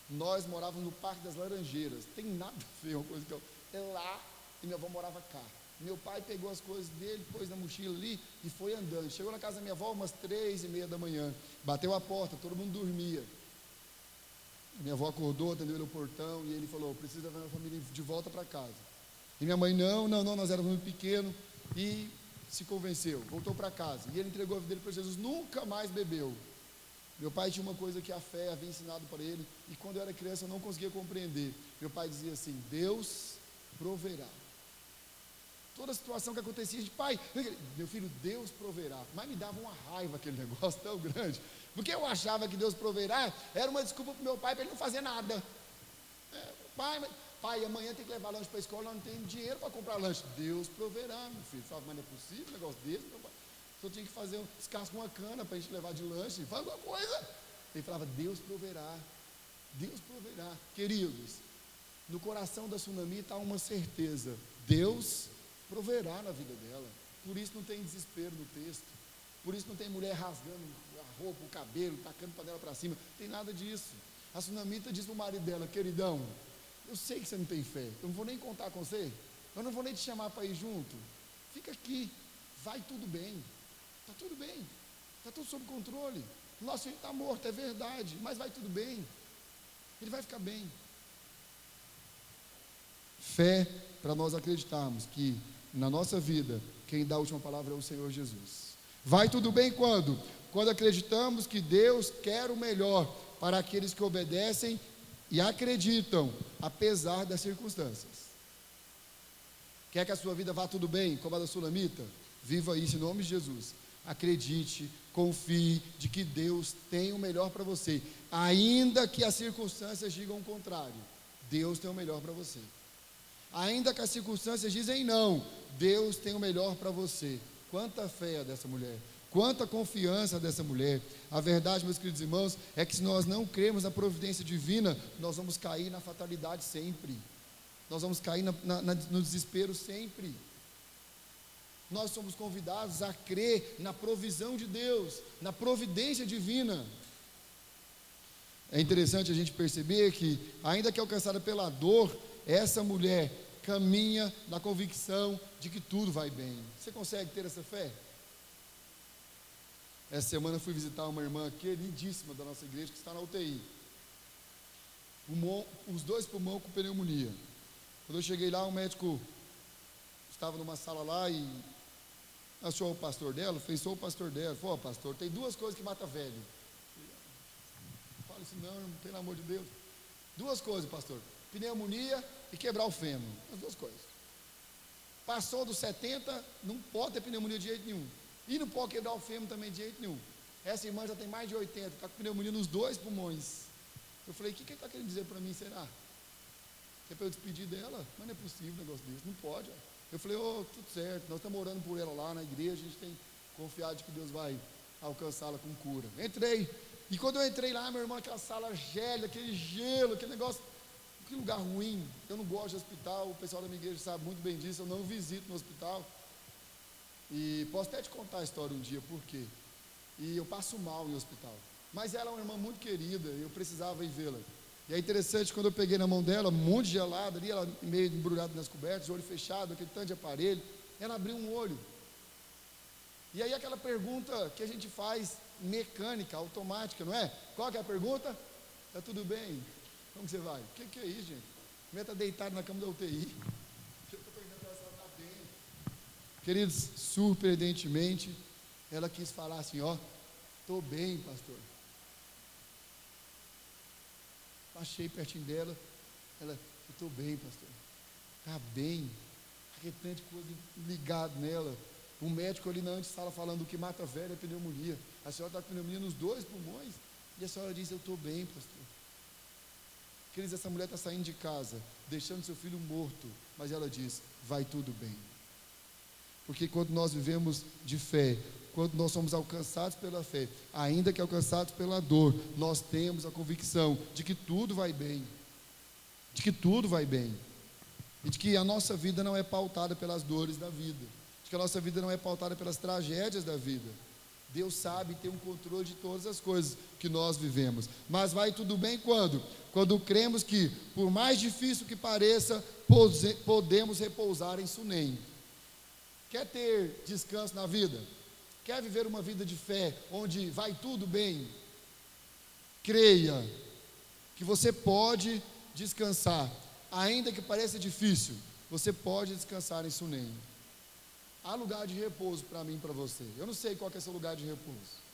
Nós morávamos no Parque das Laranjeiras. Tem nada a ver uma coisa que eu. É lá e minha avó morava cá. Meu pai pegou as coisas dele, pôs na mochila ali e foi andando. Chegou na casa da minha avó umas três e meia da manhã. Bateu a porta, todo mundo dormia. Minha avó acordou, atendeu o portão e ele falou: precisa levar a família de volta para casa. E minha mãe: não, não, não, nós éramos muito pequenos. E se convenceu, voltou para casa. E ele entregou a vida dele para Jesus, nunca mais bebeu. Meu pai tinha uma coisa que a fé havia ensinado para ele, e quando eu era criança eu não conseguia compreender. Meu pai dizia assim: Deus proverá. Toda situação que acontecia, de pai, meu filho, Deus proverá. Mas me dava uma raiva aquele negócio tão grande. Porque eu achava que Deus proverá era uma desculpa para meu pai para ele não fazer nada. É, pai, pai, amanhã tem que levar lanche para a escola, não tem dinheiro para comprar lanche. Deus proverá, meu filho. Fala, mas não é possível um negócio desse, meu pai. Só tinha que fazer um descasco uma cana para a gente levar de lanche, faz alguma coisa. Ele falava, Deus proverá. Deus proverá. Queridos, no coração da tsunami está uma certeza. Deus proverá na vida dela. Por isso não tem desespero no texto. Por isso não tem mulher rasgando roupa, o cabelo, tacando panela para cima. Tem nada disso. A tsunamita diz para o marido dela, queridão, eu sei que você não tem fé. Eu não vou nem contar com você. Eu não vou nem te chamar para ir junto. Fica aqui. Vai tudo bem. Está tudo bem. Está tudo sob controle. Nosso filho está morto, é verdade. Mas vai tudo bem. Ele vai ficar bem. Fé para nós acreditarmos que na nossa vida, quem dá a última palavra é o Senhor Jesus. Vai tudo bem quando? Quando acreditamos que Deus quer o melhor para aqueles que obedecem e acreditam, apesar das circunstâncias. Quer que a sua vida vá tudo bem, como a da Sulamita? Viva isso em nome de Jesus. Acredite, confie de que Deus tem o melhor para você, ainda que as circunstâncias digam o contrário. Deus tem o melhor para você. Ainda que as circunstâncias dizem não, Deus tem o melhor para você. Quanta fé é dessa mulher, quanta confiança dessa mulher. A verdade, meus queridos irmãos, é que se nós não cremos na providência divina, nós vamos cair na fatalidade sempre. Nós vamos cair na, na, no desespero sempre. Nós somos convidados a crer na provisão de Deus, na providência divina. É interessante a gente perceber que, ainda que alcançada pela dor, essa mulher caminha na convicção de que tudo vai bem. Você consegue ter essa fé? Essa semana fui visitar uma irmã queridíssima da nossa igreja que está na UTI. Pulmão, os dois pulmões com pneumonia. Quando eu cheguei lá, o médico estava numa sala lá e achou o pastor dela, fez só o pastor dela. Falou, oh, pastor, tem duas coisas que matam velho. Fala isso não, pelo amor de Deus. Duas coisas, pastor. Pneumonia e quebrar o fêmur. As duas coisas. Passou dos 70, não pode ter pneumonia de jeito nenhum. E não pode quebrar o fêmur também de jeito nenhum. Essa irmã já tem mais de 80, está com pneumonia nos dois pulmões. Eu falei, o que, que ele está querendo dizer para mim, será? É para eu despedir dela? Mas não é possível um negócio desse, não pode. Ó. Eu falei, oh, tudo certo, nós estamos orando por ela lá na igreja, a gente tem confiado de que Deus vai alcançá-la com cura. Entrei, E quando eu entrei lá, meu irmão, aquela sala gélida, aquele gelo, aquele negócio, que lugar ruim. Eu não gosto de hospital, o pessoal da minha igreja sabe muito bem disso, eu não visito no hospital. E posso até te contar a história um dia, por quê? E eu passo mal em hospital. Mas ela é uma irmã muito querida, eu precisava ir vê-la. E é interessante, quando eu peguei na mão dela, muito gelada ali, ela meio embrulhada nas cobertas, olho fechado, aquele tanto de aparelho, ela abriu um olho. E aí aquela pergunta que a gente faz mecânica, automática, não é? Qual é a pergunta? Está tudo bem? Como você vai? O que, que é isso, gente? A mulher está na cama da UTI. Eu estou perguntando se ela está bem. Queridos, surpreendentemente, ela quis falar assim, ó, estou bem, pastor. Achei pertinho dela, ela, estou bem, pastor. Está bem. De coisa ligado nela. Um médico ali na antessala falando o que mata velho é pneumonia. A senhora está com pneumonia nos dois pulmões. E a senhora diz, eu estou bem, pastor. Queridos, essa mulher está saindo de casa, deixando seu filho morto. Mas ela diz, vai tudo bem. Porque quando nós vivemos de fé, quando nós somos alcançados pela fé, ainda que alcançados pela dor, nós temos a convicção de que tudo vai bem. De que tudo vai bem. E de que a nossa vida não é pautada pelas dores da vida de que a nossa vida não é pautada pelas tragédias da vida. Deus sabe tem um controle de todas as coisas que nós vivemos. Mas vai tudo bem quando? Quando cremos que, por mais difícil que pareça, podemos repousar em Sunem. Quer ter descanso na vida? Quer viver uma vida de fé onde vai tudo bem? Creia que você pode descansar, ainda que pareça difícil, você pode descansar em Sunem. Há lugar de repouso para mim e para você. Eu não sei qual é seu lugar de repouso.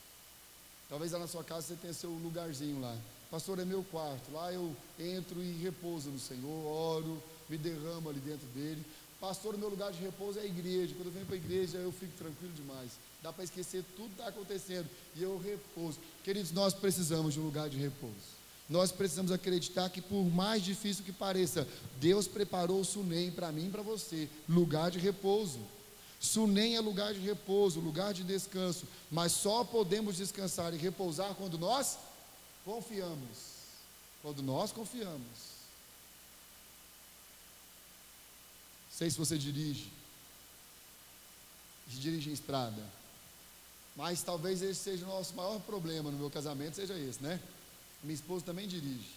Talvez lá na sua casa você tenha seu lugarzinho lá. Pastor, é meu quarto. Lá eu entro e repouso no Senhor, oro, me derramo ali dentro dele. Pastor, o meu lugar de repouso é a igreja. Quando eu venho para a igreja, eu fico tranquilo demais. Dá para esquecer tudo que está acontecendo. E eu repouso. Queridos, nós precisamos de um lugar de repouso. Nós precisamos acreditar que, por mais difícil que pareça, Deus preparou o Sunem para mim e para você lugar de repouso. Sunem é lugar de repouso, lugar de descanso, mas só podemos descansar e repousar quando nós confiamos. Quando nós confiamos. Sei se você dirige, dirige em estrada, mas talvez esse seja o nosso maior problema no meu casamento, seja esse, né? Minha esposa também dirige,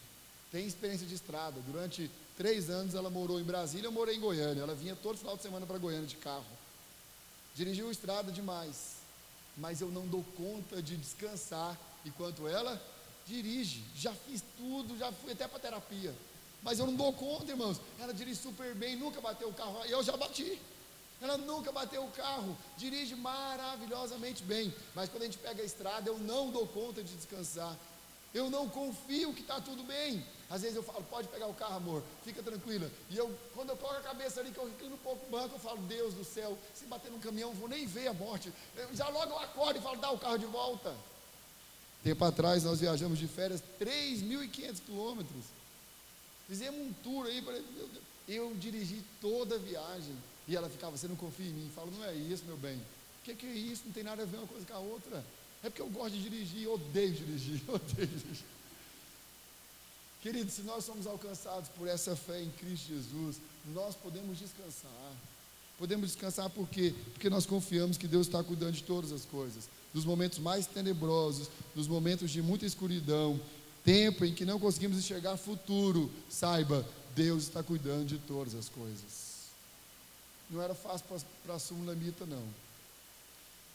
tem experiência de estrada. Durante três anos ela morou em Brasília, eu morei em Goiânia. Ela vinha todo final de semana para Goiânia de carro. Dirigiu estrada demais, mas eu não dou conta de descansar enquanto ela dirige. Já fiz tudo, já fui até para terapia, mas eu não dou conta, irmãos. Ela dirige super bem, nunca bateu o carro, eu já bati. Ela nunca bateu o carro, dirige maravilhosamente bem, mas quando a gente pega a estrada, eu não dou conta de descansar. Eu não confio que está tudo bem. Às vezes eu falo, pode pegar o carro, amor, fica tranquila. E eu, quando eu coloco a cabeça ali, que eu reclino um pouco o banco, eu falo, Deus do céu, se bater num caminhão, eu vou nem ver a morte. Eu, já logo eu acordo e falo, dá o carro de volta. Tempo atrás nós viajamos de férias 3.500 quilômetros. Fizemos um tour aí, eu, eu dirigi toda a viagem. E ela ficava, você não confia em mim? Falo, não é isso, meu bem. O que, que é isso? Não tem nada a ver uma coisa com a outra. É porque eu gosto de dirigir, odeio dirigir, odeio dirigir. Queridos, se nós somos alcançados por essa fé em Cristo Jesus, nós podemos descansar. Podemos descansar por quê? Porque nós confiamos que Deus está cuidando de todas as coisas. Dos momentos mais tenebrosos, dos momentos de muita escuridão, tempo em que não conseguimos enxergar futuro, saiba, Deus está cuidando de todas as coisas. Não era fácil para a Sulamita, não.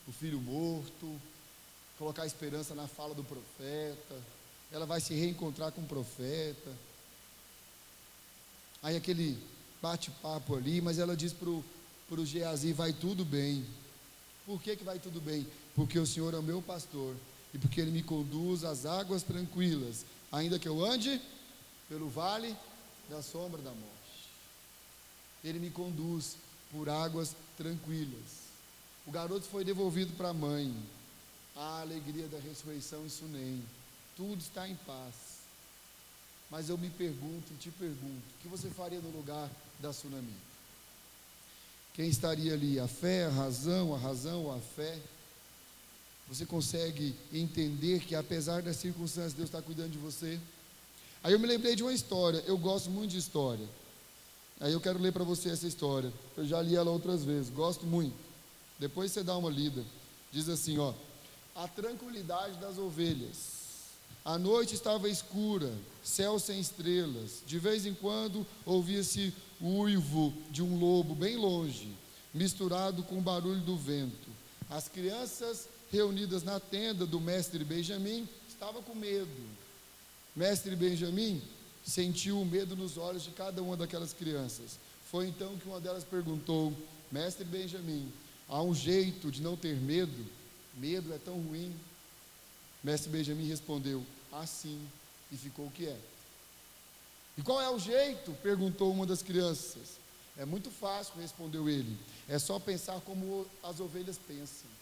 O filho morto, colocar esperança na fala do profeta, ela vai se reencontrar com o profeta. Aí aquele bate-papo ali, mas ela diz para o Geazi: vai tudo bem. Por que, que vai tudo bem? Porque o Senhor é o meu pastor e porque Ele me conduz às águas tranquilas, ainda que eu ande pelo vale da sombra da morte. Ele me conduz por águas tranquilas. O garoto foi devolvido para a mãe a alegria da ressurreição em Sunem. Tudo está em paz. Mas eu me pergunto e te pergunto: o que você faria no lugar da tsunami? Quem estaria ali? A fé, a razão, a razão ou a fé? Você consegue entender que apesar das circunstâncias, Deus está cuidando de você? Aí eu me lembrei de uma história, eu gosto muito de história. Aí eu quero ler para você essa história. Eu já li ela outras vezes, gosto muito. Depois você dá uma lida. Diz assim, ó: A tranquilidade das ovelhas. A noite estava escura, céu sem estrelas. De vez em quando ouvia-se o uivo de um lobo bem longe, misturado com o barulho do vento. As crianças reunidas na tenda do mestre Benjamim estavam com medo. Mestre Benjamim sentiu o medo nos olhos de cada uma daquelas crianças. Foi então que uma delas perguntou: Mestre Benjamim, há um jeito de não ter medo? Medo é tão ruim. Mestre Benjamim respondeu: Assim, e ficou o que é. E qual é o jeito? perguntou uma das crianças. É muito fácil, respondeu ele. É só pensar como as ovelhas pensam.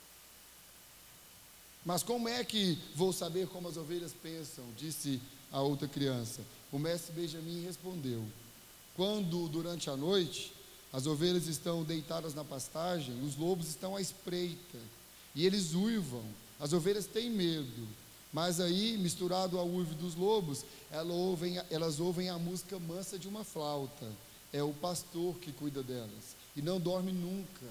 Mas como é que vou saber como as ovelhas pensam? Disse a outra criança. O mestre Benjamin respondeu: Quando durante a noite as ovelhas estão deitadas na pastagem, os lobos estão à espreita e eles uivam. As ovelhas têm medo, mas aí, misturado ao uivo dos lobos, elas ouvem, elas ouvem a música mansa de uma flauta. É o pastor que cuida delas e não dorme nunca.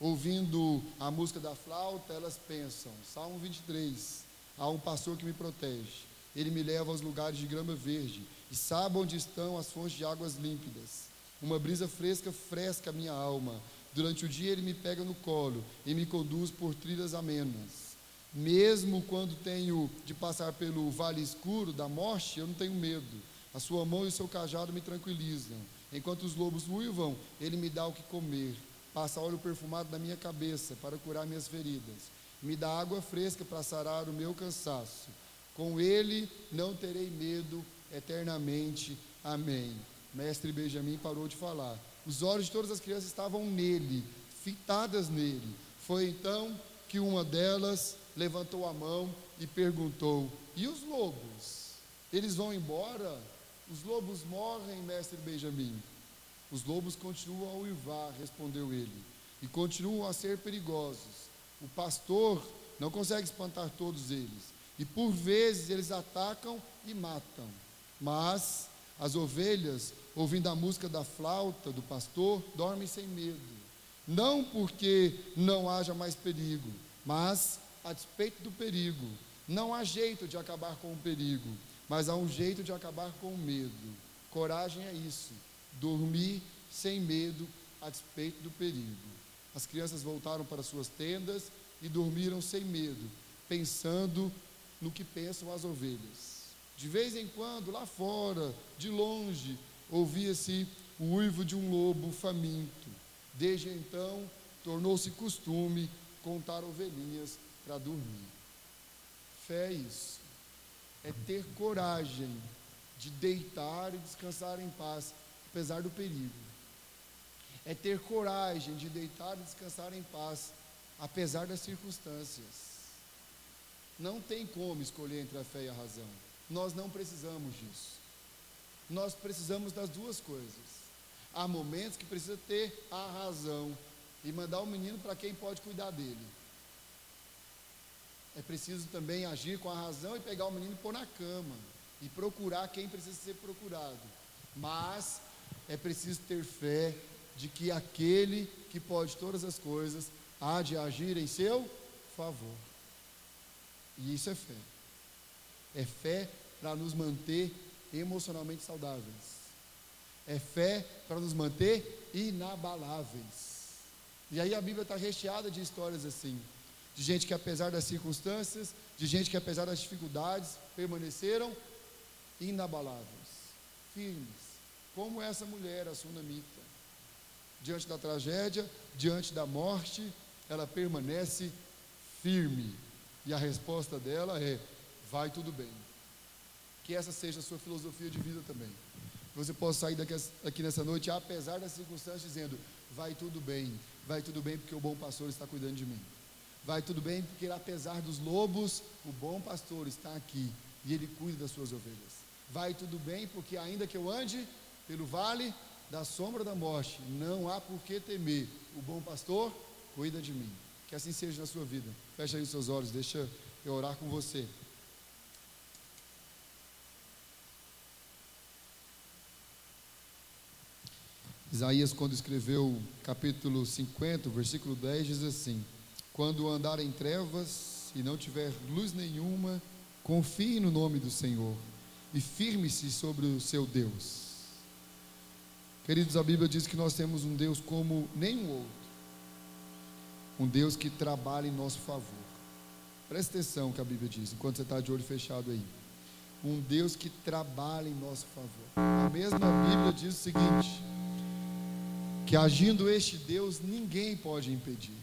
Ouvindo a música da flauta, elas pensam: Salmo 23, há um pastor que me protege. Ele me leva aos lugares de grama verde e sabe onde estão as fontes de águas límpidas. Uma brisa fresca fresca a minha alma. Durante o dia ele me pega no colo e me conduz por trilhas amenas. Mesmo quando tenho de passar pelo vale escuro da morte, eu não tenho medo. A sua mão e o seu cajado me tranquilizam. Enquanto os lobos uivam, ele me dá o que comer. Passa óleo perfumado na minha cabeça para curar minhas feridas. Me dá água fresca para sarar o meu cansaço. Com ele não terei medo eternamente. Amém. Mestre Benjamin parou de falar. Os olhos de todas as crianças estavam nele, fitadas nele. Foi então que uma delas levantou a mão e perguntou: E os lobos? Eles vão embora? Os lobos morrem, mestre Benjamin. Os lobos continuam a uivar, respondeu ele, e continuam a ser perigosos. O pastor não consegue espantar todos eles, e por vezes eles atacam e matam. Mas as ovelhas, ouvindo a música da flauta do pastor, dormem sem medo. Não porque não haja mais perigo, mas a despeito do perigo. Não há jeito de acabar com o perigo, mas há um jeito de acabar com o medo. Coragem é isso. Dormir sem medo a despeito do perigo. As crianças voltaram para suas tendas e dormiram sem medo, pensando no que pensam as ovelhas. De vez em quando, lá fora, de longe, ouvia-se o uivo de um lobo faminto. Desde então, tornou-se costume contar ovelhinhas para dormir. Fé é isso. É ter coragem de deitar e descansar em paz, apesar do perigo. É ter coragem de deitar e descansar em paz, apesar das circunstâncias. Não tem como escolher entre a fé e a razão. Nós não precisamos disso. Nós precisamos das duas coisas. Há momentos que precisa ter a razão e mandar o menino para quem pode cuidar dele. É preciso também agir com a razão e pegar o menino e pôr na cama e procurar quem precisa ser procurado. Mas é preciso ter fé de que aquele que pode todas as coisas há de agir em seu favor. E isso é fé. É fé para nos manter emocionalmente saudáveis. É fé para nos manter inabaláveis. E aí a Bíblia está recheada de histórias assim. De gente que apesar das circunstâncias, de gente que apesar das dificuldades, permaneceram inabaláveis, firmes. Como essa mulher, a Sunamita. Diante da tragédia, diante da morte, ela permanece firme. E a resposta dela é: vai tudo bem. Que essa seja a sua filosofia de vida também. Que você possa sair daqui, aqui nessa noite, apesar das circunstâncias, dizendo: vai tudo bem, vai tudo bem, porque o bom pastor está cuidando de mim. Vai tudo bem, porque apesar dos lobos, o bom pastor está aqui e ele cuida das suas ovelhas. Vai tudo bem, porque ainda que eu ande pelo vale da sombra da morte, não há por que temer. O bom pastor cuida de mim. Que assim seja na sua vida. Feche aí os seus olhos, deixa eu orar com você. Isaías, quando escreveu capítulo 50, versículo 10, diz assim: Quando andar em trevas e não tiver luz nenhuma, confie no nome do Senhor e firme-se sobre o seu Deus. Queridos, a Bíblia diz que nós temos um Deus como nenhum outro, um Deus que trabalha em nosso favor. Presta atenção que a Bíblia diz, enquanto você está de olho fechado aí. Um Deus que trabalha em nosso favor. A mesma Bíblia diz o seguinte: que agindo este Deus, ninguém pode impedir.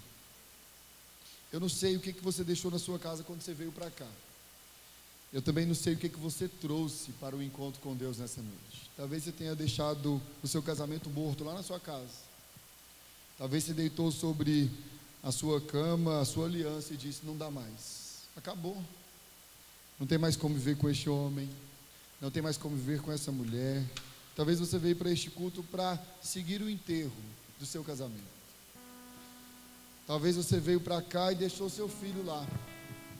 Eu não sei o que, que você deixou na sua casa quando você veio para cá. Eu também não sei o que, que você trouxe para o encontro com Deus nessa noite. Talvez você tenha deixado o seu casamento morto lá na sua casa. Talvez você deitou sobre a sua cama, a sua aliança e disse: Não dá mais. Acabou. Não tem mais como viver com este homem. Não tem mais como viver com essa mulher. Talvez você veio para este culto para seguir o enterro do seu casamento. Talvez você veio para cá e deixou seu filho lá.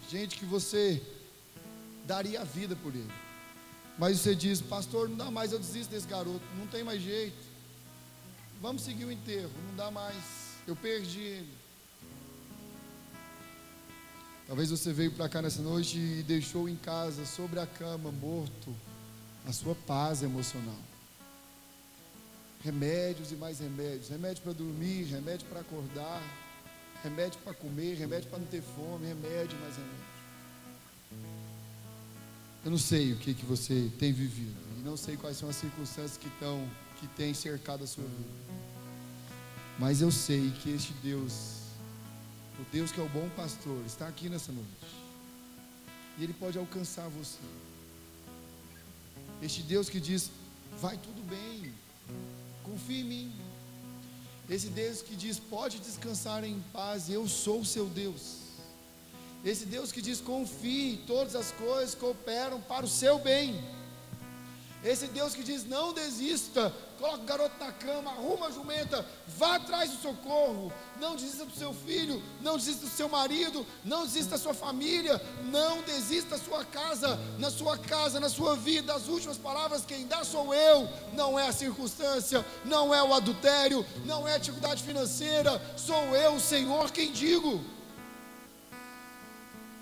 Gente que você daria a vida por ele. Mas você diz, pastor, não dá mais, eu desisto desse garoto, não tem mais jeito. Vamos seguir o enterro, não dá mais. Eu perdi ele. Talvez você veio para cá nessa noite e deixou em casa, sobre a cama, morto, a sua paz emocional remédios e mais remédios, remédio para dormir, remédio para acordar, remédio para comer, remédio para não ter fome, remédio mais remédio. Eu não sei o que, que você tem vivido, e não sei quais são as circunstâncias que estão, que têm cercado a sua vida. Mas eu sei que este Deus, o Deus que é o bom pastor, está aqui nessa noite. E Ele pode alcançar você. Este Deus que diz: vai tudo bem, confie em mim. Esse Deus que diz: pode descansar em paz, eu sou o seu Deus. Esse Deus que diz: confie, todas as coisas cooperam para o seu bem. Esse Deus que diz: não desista, coloca o garoto na cama, arruma a jumenta, vá atrás do socorro. Não desista do seu filho, não desista do seu marido, não desista da sua família, não desista da sua casa, na sua casa, na sua vida. As últimas palavras quem dá sou eu, não é a circunstância, não é o adultério, não é a dificuldade financeira, sou eu, Senhor, quem digo.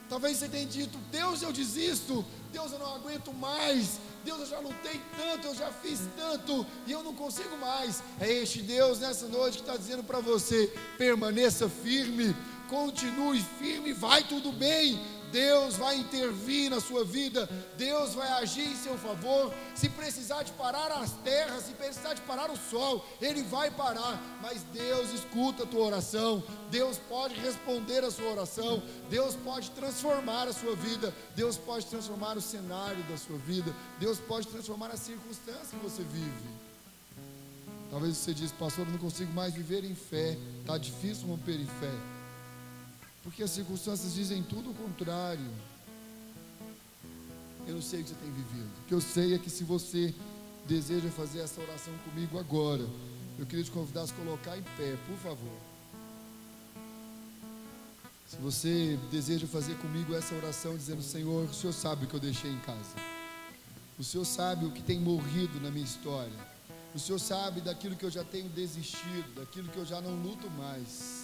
Talvez você tenha dito: Deus, eu desisto, Deus, eu não aguento mais. Deus, eu já lutei tanto, eu já fiz tanto e eu não consigo mais. É este Deus nessa noite que está dizendo para você: permaneça firme, continue firme, vai tudo bem. Deus vai intervir na sua vida, Deus vai agir em seu favor. Se precisar de parar as terras, se precisar de parar o sol, Ele vai parar. Mas Deus escuta a tua oração, Deus pode responder a sua oração, Deus pode transformar a sua vida, Deus pode transformar o cenário da sua vida, Deus pode transformar as circunstâncias que você vive. Talvez você diz, pastor, eu não consigo mais viver em fé, está difícil romper em fé. Porque as circunstâncias dizem tudo o contrário. Eu não sei o que você tem vivido. O que eu sei é que se você deseja fazer essa oração comigo agora, eu queria te convidar a se colocar em pé, por favor. Se você deseja fazer comigo essa oração dizendo, Senhor, o Senhor sabe o que eu deixei em casa. O Senhor sabe o que tem morrido na minha história. O Senhor sabe daquilo que eu já tenho desistido, daquilo que eu já não luto mais.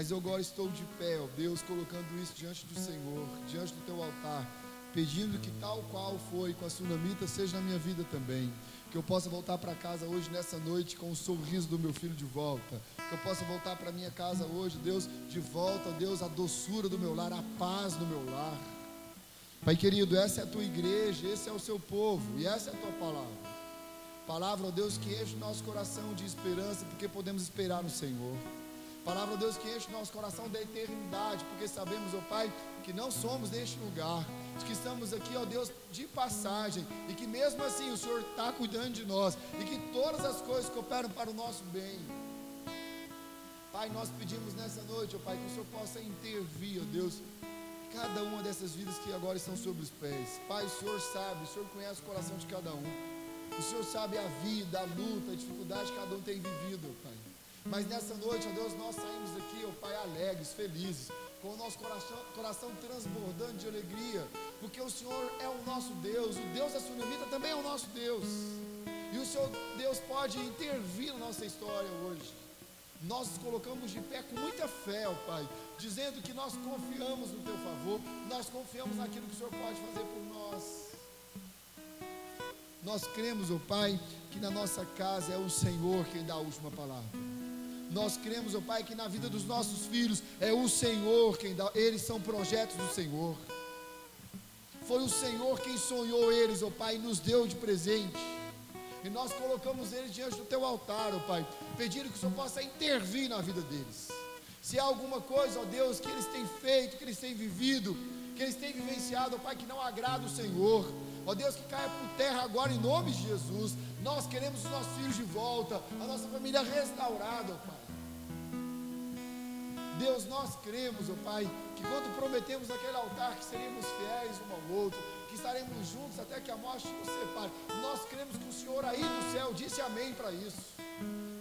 Mas eu agora estou de pé, ó Deus, colocando isso diante do Senhor, diante do teu altar, pedindo que tal qual foi com a sunamita seja na minha vida também. Que eu possa voltar para casa hoje, nessa noite, com o sorriso do meu filho de volta. Que eu possa voltar para minha casa hoje, Deus, de volta, Deus, a doçura do meu lar, a paz do meu lar. Pai querido, essa é a tua igreja, esse é o seu povo e essa é a tua palavra. Palavra, ó Deus, que enche o nosso coração de esperança, porque podemos esperar no Senhor. Palavra, Deus, que enche o nosso coração da eternidade, porque sabemos, ó Pai, que não somos deste lugar, que estamos aqui, ó Deus, de passagem, e que mesmo assim o Senhor está cuidando de nós, e que todas as coisas cooperam para o nosso bem. Pai, nós pedimos nessa noite, ó Pai, que o Senhor possa intervir, ó Deus, cada uma dessas vidas que agora estão sobre os pés. Pai, o Senhor sabe, o Senhor conhece o coração de cada um. O Senhor sabe a vida, a luta, a dificuldade que cada um tem vivido, Pai. Mas nessa noite, ó Deus, nós saímos aqui, ó Pai, alegres, felizes, com o nosso coração, coração transbordando de alegria, porque o Senhor é o nosso Deus, o Deus da Sunamita também é o nosso Deus. E o Senhor Deus pode intervir na nossa história hoje. Nós nos colocamos de pé com muita fé, ó Pai, dizendo que nós confiamos no Teu favor, nós confiamos naquilo que o Senhor pode fazer por nós. Nós cremos, ó Pai, que na nossa casa é o Senhor quem dá a última palavra. Nós cremos, ó Pai, que na vida dos nossos filhos é o Senhor quem dá, eles são projetos do Senhor. Foi o Senhor quem sonhou eles, ó Pai, e nos deu de presente. E nós colocamos eles diante do teu altar, ó Pai, pedindo que o Senhor possa intervir na vida deles. Se há alguma coisa, ó Deus, que eles têm feito, que eles têm vivido, que eles têm vivenciado, ó Pai, que não agrada o Senhor, ó Deus, que caia por terra agora em nome de Jesus. Nós queremos os nossos filhos de volta, a nossa família restaurada, ó Pai. Deus, nós cremos, ó Pai, que quando prometemos naquele altar que seríamos fiéis um ao outro, que estaremos juntos até que a morte nos separe. Nós cremos que o Senhor aí do céu disse amém para isso.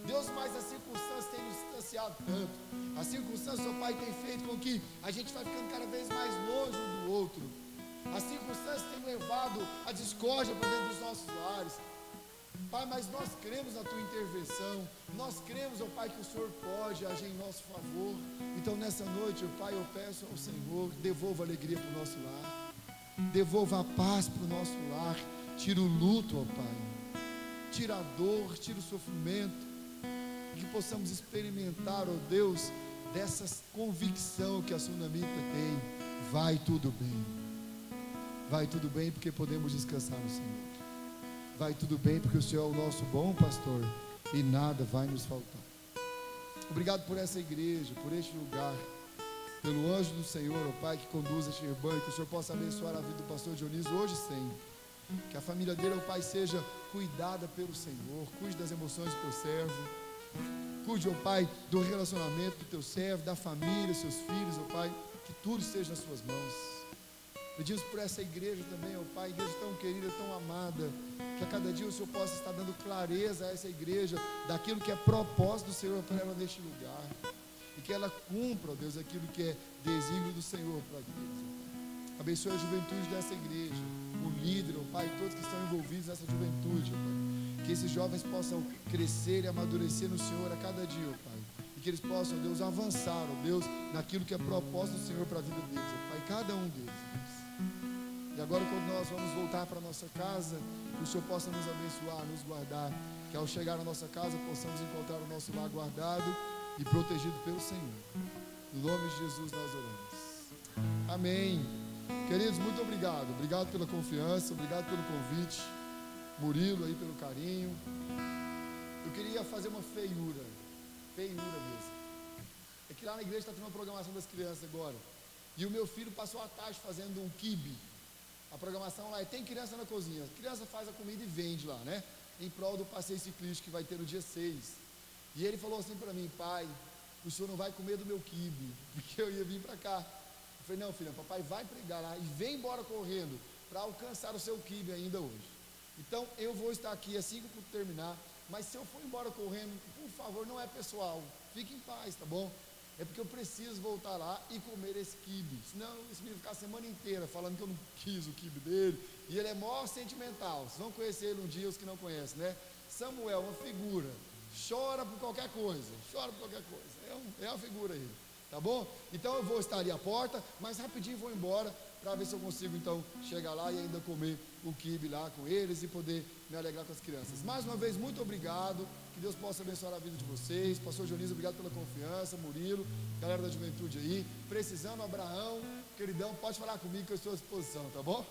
Deus, mas as circunstâncias têm nos distanciado tanto. As circunstâncias, seu Pai, têm feito com que a gente vai ficando cada vez mais longe um do outro. As circunstâncias têm levado a discórdia para dentro dos nossos lares. Pai, mas nós cremos na tua intervenção, nós cremos, ó Pai, que o Senhor pode agir em nosso favor. Então, nessa noite, ó Pai, eu peço ao Senhor, devolva alegria para o nosso lar. Devolva a paz para o nosso lar, tira o luto, ó Pai, tira a dor, tira o sofrimento, que possamos experimentar, ó Deus, dessa convicção que a Sunamita tem, vai tudo bem, vai tudo bem porque podemos descansar no Senhor, vai tudo bem porque o Senhor é o nosso bom pastor e nada vai nos faltar. Obrigado por essa igreja, por este lugar pelo anjo do Senhor, ó Pai, que conduz este rebanho, que o Senhor possa abençoar a vida do pastor Dionísio hoje sempre. Que a família dele, ó Pai, seja cuidada pelo Senhor, cuide das emoções do teu servo, cuide, ó Pai, do relacionamento do teu servo, da família, seus filhos, ó Pai, que tudo esteja nas suas mãos. Pedimos por essa igreja também, ó Pai, igreja tão querida, tão amada, que a cada dia o Senhor possa estar dando clareza a essa igreja daquilo que é propósito do Senhor para ela neste lugar e que ela cumpra, ó Deus, aquilo que é desígnio do Senhor para eles. Abençoe a juventude dessa igreja, o líder, o Pai, todos que estão envolvidos nessa juventude, ó Pai. Que esses jovens possam crescer e amadurecer no Senhor a cada dia, ó Pai. E que eles possam, ó Deus, avançar, ó Deus, naquilo que é propósito do Senhor para a vida deles, ó Pai. Cada um deles. E agora, quando nós vamos voltar para nossa casa, que o Senhor possa nos abençoar, nos guardar. Que ao chegar na nossa casa possamos encontrar o nosso lar guardado e protegido pelo Senhor. No nome de Jesus nós oramos. Amém. Queridos, muito obrigado. Obrigado pela confiança, obrigado pelo convite. Murilo aí pelo carinho. Eu queria fazer uma feiura. Feiura mesmo. É que lá na igreja está tendo uma programação das crianças agora. E o meu filho passou a tarde fazendo um kibe. A programação lá é tem criança na cozinha. A criança faz a comida e vende lá, né? Em prol do passeio ciclístico que vai ter no dia 6. E ele falou assim para mim, pai, o senhor não vai comer do meu quibe, porque eu ia vir para cá. Eu falei, não, filha, papai vai pregar lá e vem embora correndo para alcançar o seu quibe ainda hoje. Então eu vou estar aqui assim que eu terminar, mas se eu for embora correndo, por favor, não é pessoal, fique em paz, tá bom? É porque eu preciso voltar lá e comer esse quibe. Senão esse menino ficar a semana inteira falando que eu não quis o quibe dele. E ele é mó sentimental. Vocês vão conhecer ele um dia, os que não conhecem, né? Samuel, uma figura chora por qualquer coisa, chora por qualquer coisa. É, um, é uma figura aí, tá bom? Então eu vou estar ali à porta, mas rapidinho vou embora para ver se eu consigo então chegar lá e ainda comer o quibe lá com eles e poder me alegrar com as crianças. Mais uma vez, muito obrigado. Que Deus possa abençoar a vida de vocês. Pastor Dionísio, obrigado pela confiança. Murilo, galera da juventude aí. Precisando, Abraão, queridão, pode falar comigo que eu estou à disposição, tá bom?